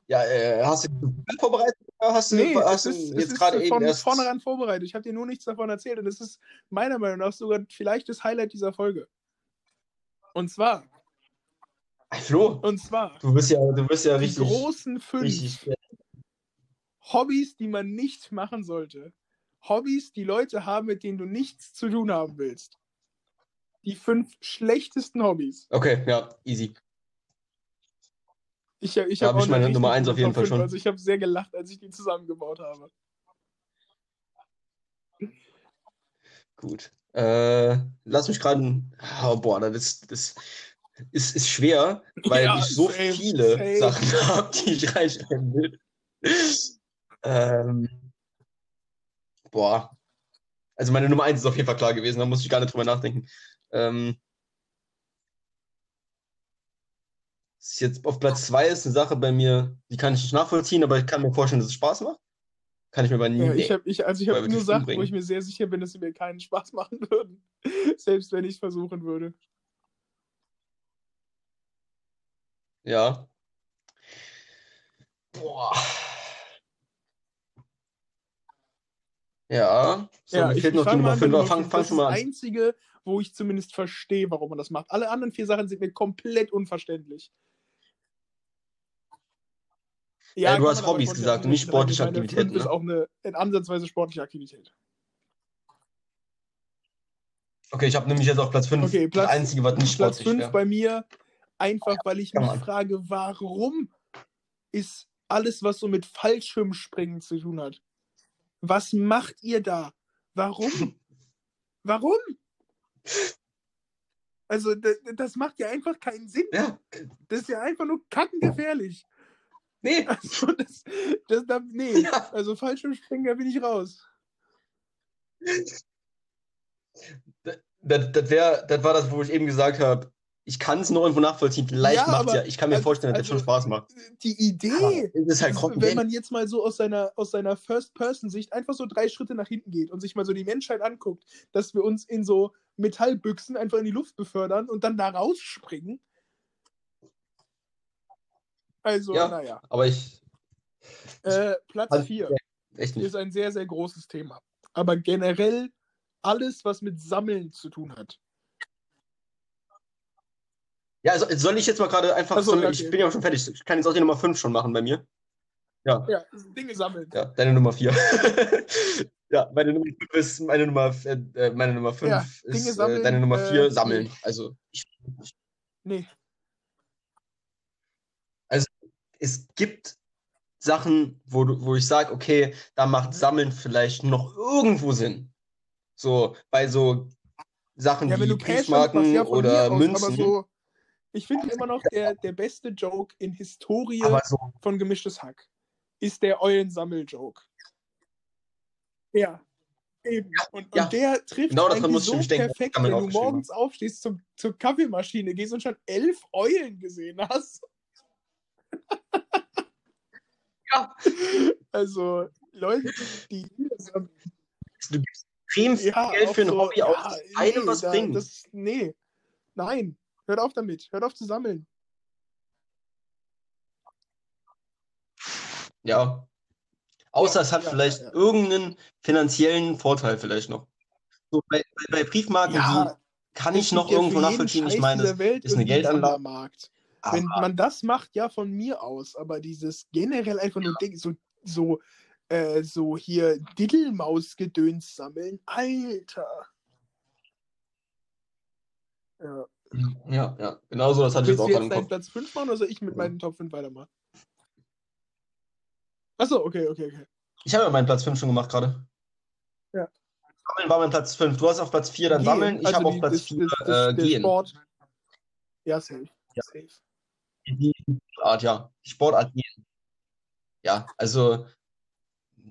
ja, äh, hast du dich vorbereitet hast du, nee, hast du ist, jetzt gerade eben von erst. vornherein vorbereitet. Ich habe dir nur nichts davon erzählt. Und es ist meiner Meinung nach sogar vielleicht das Highlight dieser Folge. Und zwar, Flo, und zwar, du bist ja, du bist ja die richtig, großen fünf richtig. Hobbys, die man nicht machen sollte. Hobbys, die Leute haben, mit denen du nichts zu tun haben willst. Die fünf schlechtesten Hobbys. Okay, ja, easy. Ich, ich Da habe hab ich meine Nummer eins auf jeden Fall schon. Also ich habe sehr gelacht, als ich die zusammengebaut habe. Gut. Äh, lass mich gerade. Oh, boah, das, das ist, ist schwer, weil Ja, ich so same, viele same. Sachen habe, die ich reinschreiben will. Ähm, boah. Also meine Nummer eins ist auf jeden Fall klar gewesen, da muss ich gar nicht drüber nachdenken. Ähm, jetzt auf Platz zwei ist eine Sache bei mir, die kann ich nicht nachvollziehen, aber ich kann mir vorstellen, dass es Spaß macht. Kann ich mir aber nie. Ja, ich hab, ich, also ich habe nur Sachen, umbringen. wo ich mir sehr sicher bin, dass sie mir keinen Spaß machen würden. Selbst wenn ich es versuchen würde. Ja. Boah. Ja, so, ja, mir ich, fehlt noch die Nummer an 5, mit aber Nummer fang, fang Das schon ist mal das an. Einzige, wo ich zumindest verstehe, warum man das macht. Alle anderen vier Sachen sind mir komplett unverständlich. Ja, du kann hast Hobbys gesagt und nicht sportliche Aktivitäten, fünf ist ne? auch eine in ansatzweise sportliche Aktivität. Okay, ich habe nämlich jetzt auf Platz 5 Okay, Platz- das Einzige, was nicht Platz sportlich 5 wäre. bei mir, einfach weil ich Come mich on. frage, warum ist alles, was so mit Fallschirmspringen zu tun hat? Was macht ihr da? Warum? Warum? Also, das, das macht ja einfach keinen Sinn. Ja, Das ist ja einfach nur kackengefährlich. nee. Also, das, das, da, nee, Ja. also Fallschirmspringen, da bin ich raus. Das, das, wär, das war das, wo ich eben gesagt habe, ich kann es noch irgendwo nachvollziehen. Vielleicht Ja, macht ja, ich kann mir also- vorstellen, dass das also- schon Spaß macht. Die Idee, Es ist halt ist, wenn man jetzt mal so aus seiner, aus seiner First-Person-Sicht einfach so drei Schritte nach hinten geht und sich mal so die Menschheit anguckt, dass wir uns in so Metallbüchsen einfach in die Luft befördern und dann da rausspringen. Also, Ja. naja. Aber ich. Äh, Platz Also, 4 Echt nicht. ist ein sehr, sehr großes Thema. Aber generell alles, was mit Sammeln zu tun hat. Ja, also soll ich jetzt mal gerade einfach. Ach so, ja, Ich bin ja auch schon fertig. Ich kann jetzt auch die Nummer 5 schon machen bei mir. Ja, Ja, Dinge sammeln. ja deine Nummer 4. ja, meine Nummer 5 ist meine Nummer, äh, meine Nummer 5 Ja, ist äh, sammeln, deine Nummer äh, 4 sammeln. Also ich, Nee. es gibt Sachen, wo, du, wo ich sage, okay, da macht Sammeln vielleicht noch irgendwo Sinn. So, bei so Sachen Ja, wie Briefmarken oder mir aus, Münzen. so, ich finde immer noch, der, der beste Joke in Historie so, von Gemischtes Hack ist der Eulensammel-Joke. Ja, eben. Und, Ja. und der trifft Genau ich so denken, perfekt, wenn du morgens aufstehst, zum, zur Kaffeemaschine gehst und schon elf Eulen gesehen hast. Ja. Also, Leute, die du gibst extrem viel ja, Geld für ein so, Hobby ja, aus, einem was da, bringt. Das, nee, nein, hört auf damit, hört auf zu sammeln. Ja. Außer es hat ja, vielleicht ja, irgendeinen finanziellen Vorteil vielleicht noch. So, bei, bei, Briefmarken, Ja, kann ich noch irgendwo nachvollziehen. Ich meine, ist eine Geldanlage. Aber Wenn man das macht, ja von mir aus, aber dieses generell einfach nur Ding, so, so, äh, so hier Diddelmaus-Gedöns sammeln, Alter. Ja. Ja, ja, genau so, das hatte ich jetzt auch jetzt deinen. Platz 5 machen oder soll ich mit Ja. meinen Top 5 weitermachen? Achso, okay, okay, okay. Ich habe ja meinen Platz 5 schon gemacht gerade. Ja. Sammeln war mein Platz 5. Du hast auf Platz 4 dann Gehen, Sammeln, ich also habe auf Platz das- 4 das- das- äh, Gehen. Sport. Ja, safe. Ja. safe. Die Sportart, ja. Die Sportart Gehen. Ja, also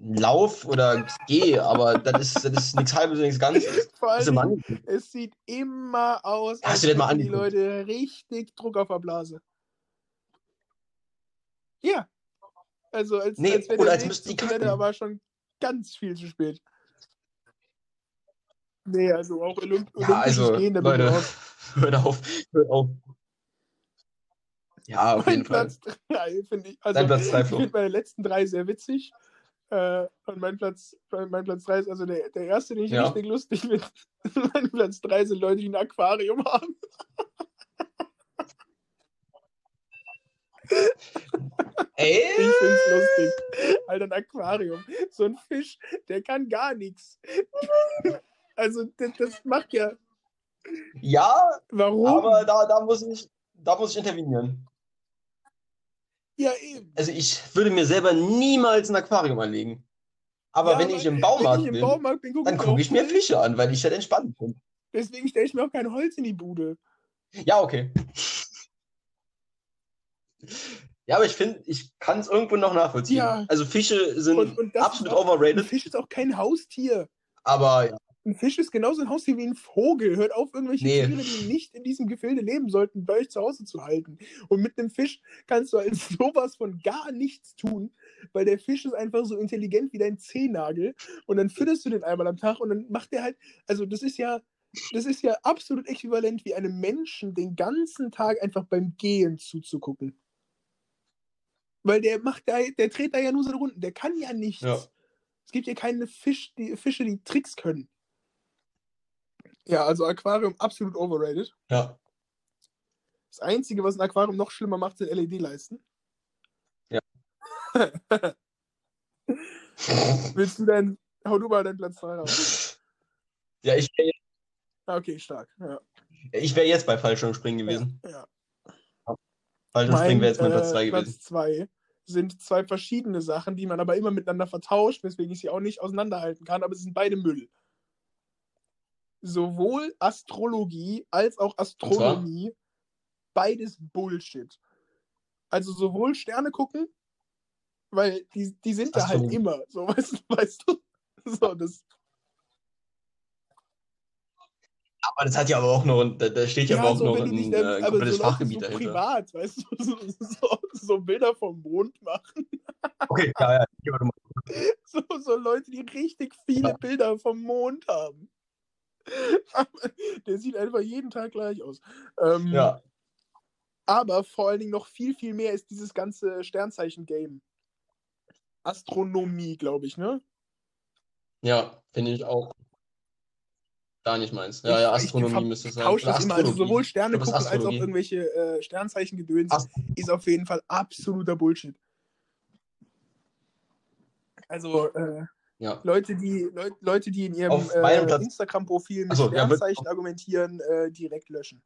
Lauf oder Geh, aber das ist, das ist nichts halbes und nichts Ganzes. Vor allem, es sieht immer aus, als hätten die angeguckt? Leute richtig Druck auf der Blase. Ja. Also als, Nee, als wäre der als die Toilette aber schon ganz viel zu spät. Nee, also auch Olymp Ja, also, Gehen, da bin ich Leute, hört auf, hört auf. Ja, auf Mein jeden Fall. Platz 3 finde ich, also Dein Platz drei, ich Flo. finde meine letzten drei sehr witzig. Äh, und mein Platz, mein Platz 3 ist also der, der erste, den ich Ja. richtig lustig finde. mein Platz 3 sind Leute, die ein Aquarium haben. Ey? Ich find's lustig. Alter, ein Aquarium. So ein Fisch, der kann gar nichts. Also, das, das macht ja. Ja, Warum? aber da, da, muss ich, da muss ich intervenieren. Ja, eben. Also ich würde mir selber niemals ein Aquarium anlegen. Aber Ja, wenn ich im Baumarkt ich im bin, Baumarkt bin, guck dann gucke ich mir. Fische an, weil ich halt entspannt bin. Deswegen stelle ich mir auch kein Holz in die Bude. Ja, okay. Ja, aber ich finde, ich kann es irgendwo noch nachvollziehen. Ja. Also Fische sind Und, und absolut overrated, Fisch ist auch kein Haustier. aber ja, Ein Fisch ist genauso ein Haustier wie ein Vogel. Hört auf, irgendwelche Nee. Tiere, die nicht in diesem Gefilde leben sollten, bei euch zu Hause zu halten. Und mit einem Fisch kannst du als sowas von gar nichts tun, weil der Fisch ist einfach so intelligent wie dein Zehennagel. Und dann fütterst du den einmal am Tag und dann macht der halt, also das ist ja, das ist ja absolut äquivalent wie einem Menschen den ganzen Tag einfach beim Gehen zuzugucken. Weil der macht da, der dreht da ja nur seine Runden, der kann ja nichts. Ja. Es gibt ja keine Fisch, die, Fische, die Tricks können. Ja, also Aquarium absolut overrated. ja. Das Einzige, was ein Aquarium noch schlimmer macht, sind LED-Leisten. Ja. Willst du denn, hau du mal deinen Platz 3 raus. Ja, ich wäre Ah, Okay, stark. Ja, ich wär jetzt bei Fallschirmspringen gewesen. ja. Fallschirmspringen wäre jetzt mein äh, Platz 2 gewesen. Platz 2 sind zwei verschiedene Sachen, die man aber immer miteinander vertauscht, weswegen ich sie auch nicht auseinanderhalten kann, aber sie sind beide Müll. Sowohl Astrologie als auch Astronomie, beides Bullshit. Also sowohl Sterne gucken, weil die, die sind da halt immer, so weißt, du- weißt du. So, das, Aber das hat ja aber auch noch, da, da steht ja, aber auch so, noch ein, äh, komplettes so Fachgebiet so dahinter. privat, weißt du, so, so, so Bilder vom Mond machen. Okay, ja, ja. So, so Leute, die richtig viele Ja. Bilder vom Mond haben. Der sieht einfach jeden Tag gleich aus. Ähm, Ja, Aber vor allen Dingen noch viel, viel mehr ist dieses ganze Sternzeichen-Game. Astronomie, glaube ich, ne? ja, finde ich auch. gar nicht meins. Ja, ja, Astronomie müsste es sein. Tauscht das immer. Also sowohl Sterne gucken als auch irgendwelche äh, Sternzeichen gedöns ist auf jeden Fall absoluter Bullshit. Also, äh, ja. Leute, die, Leut, Leute, die in ihrem äh, Instagram-Profil mit so, Sternzeichen ja, argumentieren, äh, direkt löschen.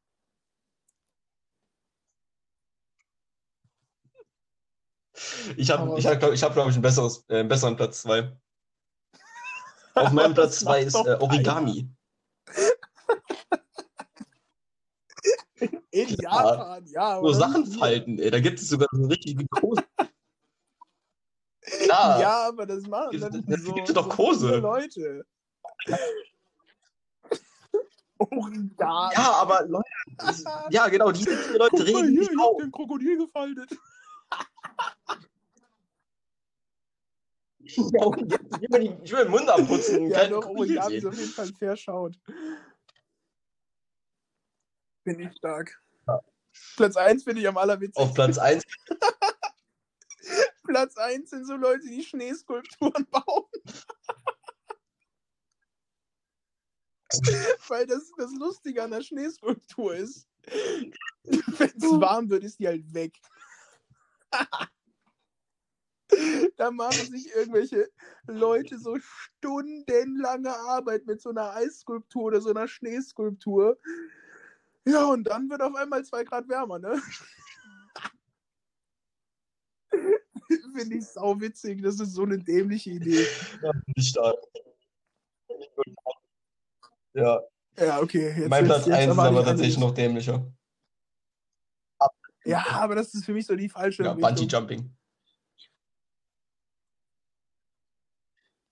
Ich habe, ich hab, ich hab, glaube ich, ein besseres, äh, einen besseren Platz 2. Auf meinem Platz 2 ist äh, Origami. In Japan, ja. Nur Sachen falten, ey. Da gibt es sogar so richtige Kurse. Klar. Ja, aber das machen dann das, so, gibt doch Kurse. So Leute. Origami. Ja, aber Leute, das, ja genau, diese Leute Guck reden hier, ich hab den Krokodil gefaltet. ja, und jetzt, ich, will ich will den Mund abputzen. ja, doch, Origami ist auf jeden Fall fair schaut. Bin ich stark. Ja. Platz 1 finde ich am allerwitzigsten. Auf Platz 1 Platz 1 sind so Leute, die Schneeskulpturen bauen. Weil das das Lustige an der Schneeskulptur ist. Wenn es warm wird, ist die halt weg. da machen sich irgendwelche Leute so stundenlange Arbeit mit so einer Eisskulptur oder so einer Schneeskulptur. Ja, und dann wird auf einmal zwei Grad wärmer, ne? Finde ich sau witzig. Das ist so eine dämliche Idee. Ja, nicht stark. Ja. Ja, okay. Jetzt, mein Platz 1 ist aber tatsächlich noch dämlicher. Ja, aber das ist für mich so die falsche. Ja, Bungee Jumping.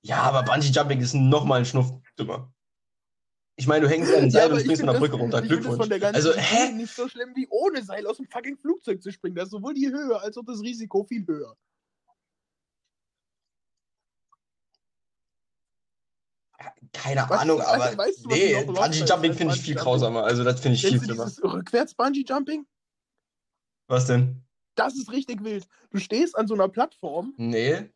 Ja, aber Bungee Jumping ist nochmal ein Schnuff dümmer. Ich meine, du hängst an den Seil ja, und springst von der Brücke runter. Glückwunsch. also, hä? nicht so schlimm wie ohne Seil aus dem fucking Flugzeug zu springen. Da ist sowohl die Höhe als auch das Risiko viel höher. Keine was, Ahnung, aber weißt du, nee, Bungee Jumping finde ich viel grausamer. Also das finde ich Kennst viel schlimmer. Rückwärts Bungee Jumping? Was denn? Das ist richtig wild. Du stehst an so einer Plattform. Nee.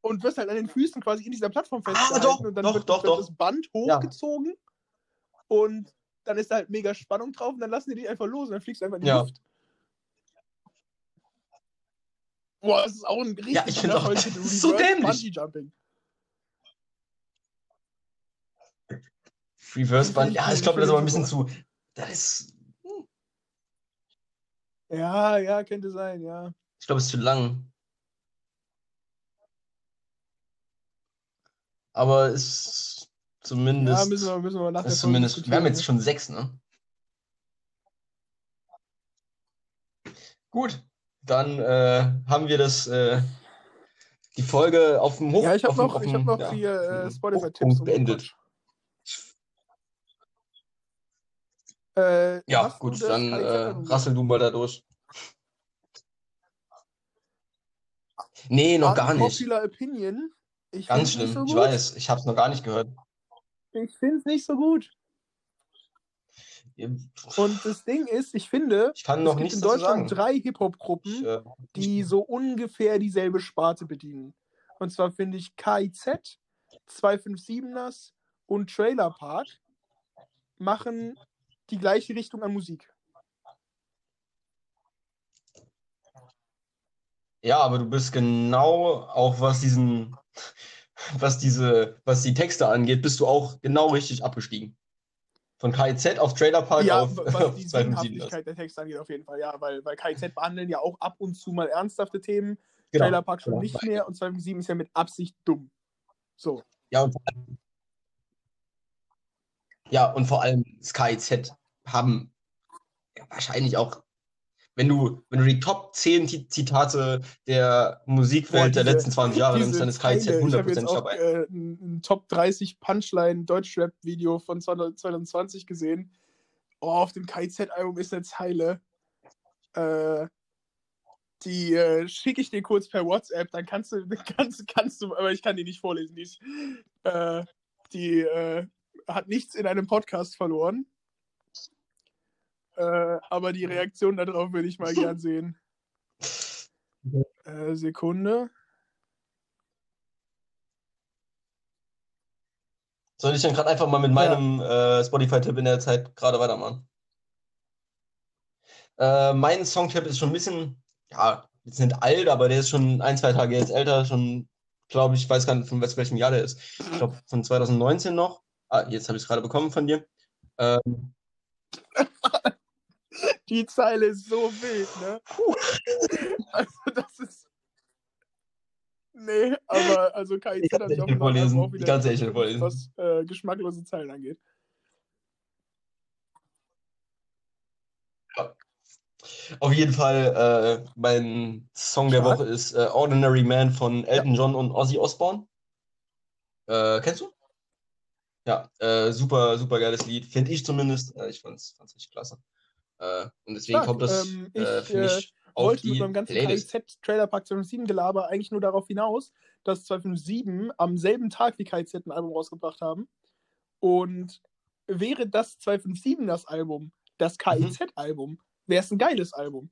Und wirst halt an den Füßen quasi in dieser Plattform festgehalten. Ah, doch, und dann doch, wird, doch, wird doch. das Band hochgezogen. Ja. Und dann ist da halt mega Spannung drauf und dann lassen die dich einfach los und dann fliegst du einfach in die ja. Luft. Boah, das ist auch ein richtig ja, ich auch, das ist so dämlich. Bungee Jumping. Reverse Bungee, ja, ich glaube, das ist aber ein bisschen zu. Das ist. Hm. Ja, ja, könnte sein, ja. Ich glaube, es ist zu lang. Aber es ist zumindest. Ja, müssen wir, müssen wir nachher. Zumindest, wir haben jetzt schon sechs, ne? Gut, dann äh, haben wir das, äh, die Folge auf dem Hoch. Ja, ich habe noch, auf ich hab noch ja, vier äh, Spotify-Tipps beendet. Äh, ja, gut, dann äh, rassel du mal da durch. Nee, noch gar nicht. Popular Opinion. Ich Ganz schlimm, so ich weiß, ich habe es noch gar nicht gehört. Ich finde es nicht so gut. Und das Ding ist, ich finde, ich kann noch es gibt in Deutschland drei Hip-Hop-Gruppen, äh, die so ungefähr dieselbe Sparte bedienen. Und zwar finde ich KIZ, 257ers und Trailer Park machen die gleiche Richtung an Musik. Ja, aber du bist genau, auch was diesen, was diese, was die Texte angeht, bist du auch genau richtig abgestiegen. Von KIZ auf Trailer Park ja, auf, was die Sinnhaftigkeit der Texte angeht, auf jeden Fall, ja, weil, weil KIZ behandeln ja auch ab und zu mal ernsthafte Themen, genau. Trailer Park schon genau. nicht mehr und 257 ist ja mit Absicht dumm. So. Ja, und ja, und vor allem das KIZ haben wahrscheinlich auch, wenn du, wenn du die Top 10 Zitate der Musikwelt diese, der letzten 20 Jahre nimmst, dann ist KIZ 100% auch, dabei. Äh, ein, Top 30 Punchline Deutschrap-Video von 2020 gesehen. Oh, auf dem KIZ-Album ist eine Zeile. Äh, die äh, schicke ich dir kurz per WhatsApp, dann kannst du, kannst, kannst du, aber ich kann die nicht vorlesen. Die, äh, die äh, hat nichts in einem Podcast verloren. Äh, aber die Reaktion darauf würde ich mal gern sehen. Äh, Sekunde. Soll ich dann gerade einfach mal mit meinem äh, Spotify-Tipp in der Zeit gerade weitermachen? Äh, mein Songtipp ist schon ein bisschen, ja, jetzt nicht alt, aber der ist schon ein, zwei Tage jetzt älter, schon, glaube ich, weiß gar nicht, von welchem Jahr der ist. Ich glaube, von 2019 noch. Ah, jetzt habe ich es gerade bekommen von dir. Ähm, Die Zeile ist so wild, ne? Also, das ist. Nee, aber also KIZ Ich ich echt auch vorlesen. auch Ich kann's echt nicht wieder, vorlesen. was äh, geschmacklose Zeilen angeht. auf jeden Fall, äh, mein Song der. Woche ist äh, Ordinary Man von Elton John und Ozzy Osbourne. Äh, kennst du? Ja, äh, super, super geiles Lied, finde ich zumindest. Äh, ich fand's, fand's richtig klasse. Äh, und deswegen Stark. kommt das Ähm, äh, ich, für mich auf wollte die mit meinem ganzen Playlist. KIZ-Trailerpack 2007-Gelaber eigentlich nur darauf hinaus, dass 2007 am selben Tag wie KIZ ein Album rausgebracht haben. Und wäre das 257 das Album, das Mhm. KIZ-Album, wäre es ein geiles Album.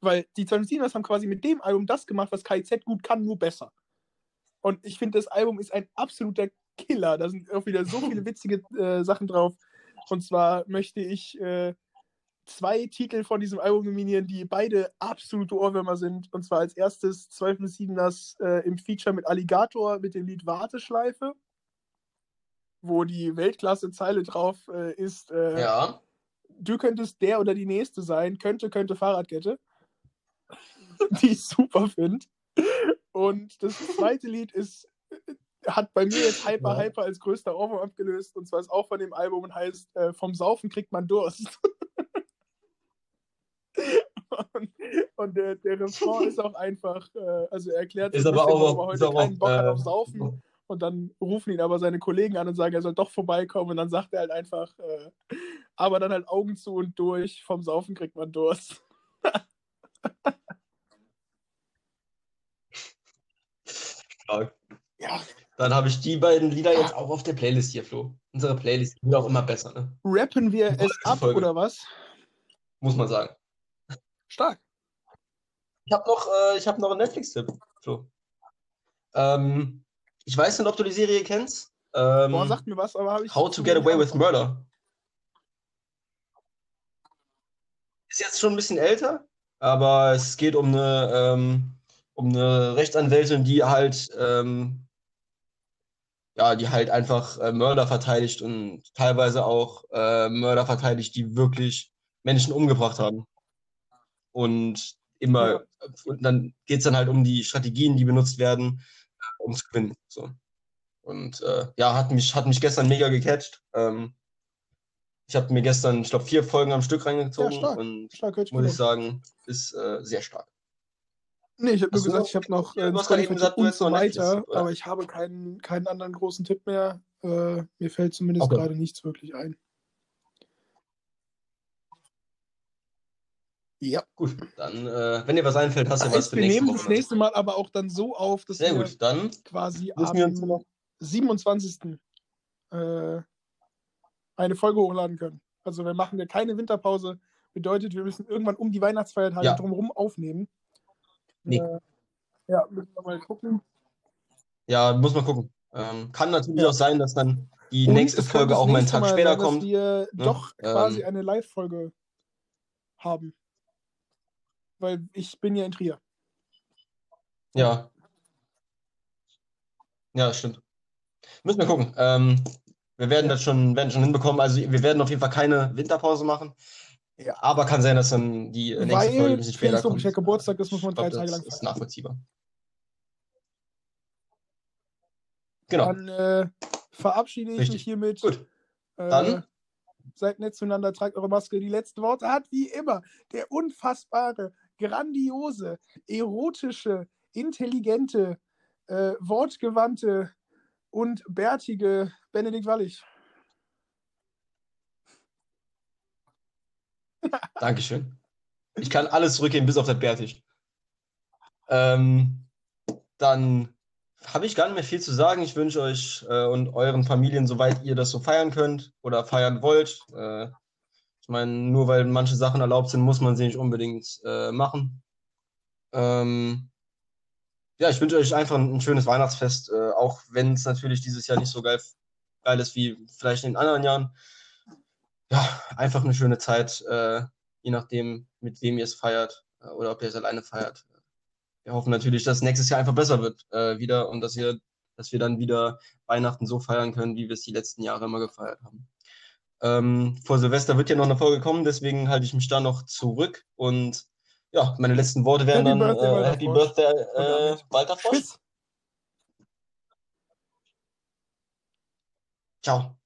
Weil die 257ers haben quasi mit dem Album das gemacht, was KIZ gut kann, nur besser. Und ich finde, das Album ist ein absoluter Killer. Da sind auch wieder so viele witzige äh, Sachen drauf. Und zwar möchte ich äh, zwei Titel von diesem Album nominieren, die beide absolute Ohrwürmer sind. Und zwar als erstes 257ers äh, im Feature mit Alligator mit dem Lied Warteschleife, wo die Weltklasse-Zeile drauf äh, ist, äh, Ja, du könntest der oder die Nächste sein, könnte, könnte Fahrradkette. die ich super finde. Und das zweite Lied ist, hat bei mir jetzt Hyper Ja. Hyper als größter Ohrwurm abgelöst. Und zwar ist auch von dem Album und heißt äh, Vom Saufen kriegt man Durst. und und der, der Refrain ist auch einfach, äh, also er erklärt Ist aber auch- warum er heute keinen Bock hat äh, auf Saufen. Und dann rufen ihn aber seine Kollegen an und sagen, er soll doch vorbeikommen. Und dann sagt er halt einfach, äh, aber dann halt Augen zu und durch, vom Saufen kriegt man Durst. stark. Ja, Dann habe ich die beiden Lieder jetzt auch auf der Playlist hier, Flo. Unsere Playlist wird auch immer besser, ne? rappen wir es ab Folge. oder was? Muss man sagen. Stark. Ich habe noch, äh, ich hab noch einen Netflix-Tipp, Flo. Ähm, ich weiß nicht, ob du die Serie kennst. Ähm, Boah, sagt mir was, aber habe ich. How to Get Away with. Murder. Ist jetzt schon ein bisschen älter, aber es geht um eine, ähm, um eine Rechtsanwältin, die halt, ähm, ja, die halt einfach äh, Mörder verteidigt und teilweise auch äh, Mörder verteidigt, die wirklich Menschen umgebracht haben. Und immer, und dann geht es dann halt um die Strategien, die benutzt werden, äh, um zu gewinnen. So. Und äh, ja, hat mich, hat mich gestern mega gecatcht. Ähm, ich habe mir gestern, ich glaube, vier Folgen am Stück reingezogen Ja, stark. und Stark, muss ich sagen, ist äh, sehr stark. Nee, ich habe nur gesagt, ich habe noch äh, du hast eben gesagt, und so Netflix, weiter, aber ich habe keinen, keinen anderen großen Tipp mehr. Äh, mir fällt zumindest Okay. gerade nichts wirklich ein. Ja. Gut, dann, äh, wenn dir was einfällt, hast du was für wir nächste nehmen Woche. das nächste Mal aber auch dann so auf, dass Sehr wir gut, dann quasi müssen wir uns am noch 27. Äh, eine Folge hochladen können. Also wir machen ja keine Winterpause. Bedeutet, wir müssen irgendwann um die Weihnachtsfeiertage Ja. drumherum aufnehmen. Nee. Äh, ja, müssen wir mal gucken. Ja, muss man gucken. Ähm, kann natürlich Ja. auch sein, dass dann die Und nächste Folge auch mal einen Tag Mal später sein, kommt. Dass wir ne? doch quasi Ähm. eine Live-Folge haben. Weil ich bin ja in Trier. Ja. Ja, stimmt. Müssen wir gucken. Ähm, wir werden das schon, werden schon hinbekommen. Also wir werden auf jeden Fall keine Winterpause machen. Ja. Aber kann sein, dass dann die äh, nächste Folge ein Weil bisschen später kommt. Lobrecht Geburtstag ist, muss man drei Tage das lang ist feiern. nachvollziehbar. Genau. Dann äh, verabschiede ich Richtig. mich hiermit. Gut. Äh, Dann- seid nett zueinander, tragt eure Maske. Die letzten Worte hat wie immer der unfassbare, grandiose, erotische, intelligente, äh, wortgewandte und bärtige Benedikt Wallig. Dankeschön. Ich kann alles zurückgeben, bis auf das Bärtig. Ähm, dann habe ich gar nicht mehr viel zu sagen. Ich wünsche euch äh, und euren Familien, soweit ihr das so feiern könnt oder feiern wollt. Äh, ich meine, nur weil manche Sachen erlaubt sind, muss man sie nicht unbedingt äh, machen. Ähm, ja, ich wünsche euch einfach ein, ein schönes Weihnachtsfest, äh, auch wenn es natürlich dieses Jahr nicht so geil, geil ist wie vielleicht in den anderen Jahren. Ja, einfach eine schöne Zeit, äh, je nachdem, mit wem ihr es feiert äh, oder ob ihr es alleine feiert. Wir hoffen natürlich, dass nächstes Jahr einfach besser wird äh, wieder und dass, ihr, dass wir dann wieder Weihnachten so feiern können, wie wir es die letzten Jahre immer gefeiert haben. Ähm, vor Silvester wird ja noch eine Folge kommen, deswegen halte ich mich da noch zurück und ja, meine letzten Worte wären Happy dann Birthday, äh, Happy. Birthday, äh, Walter Frosch. Ciao.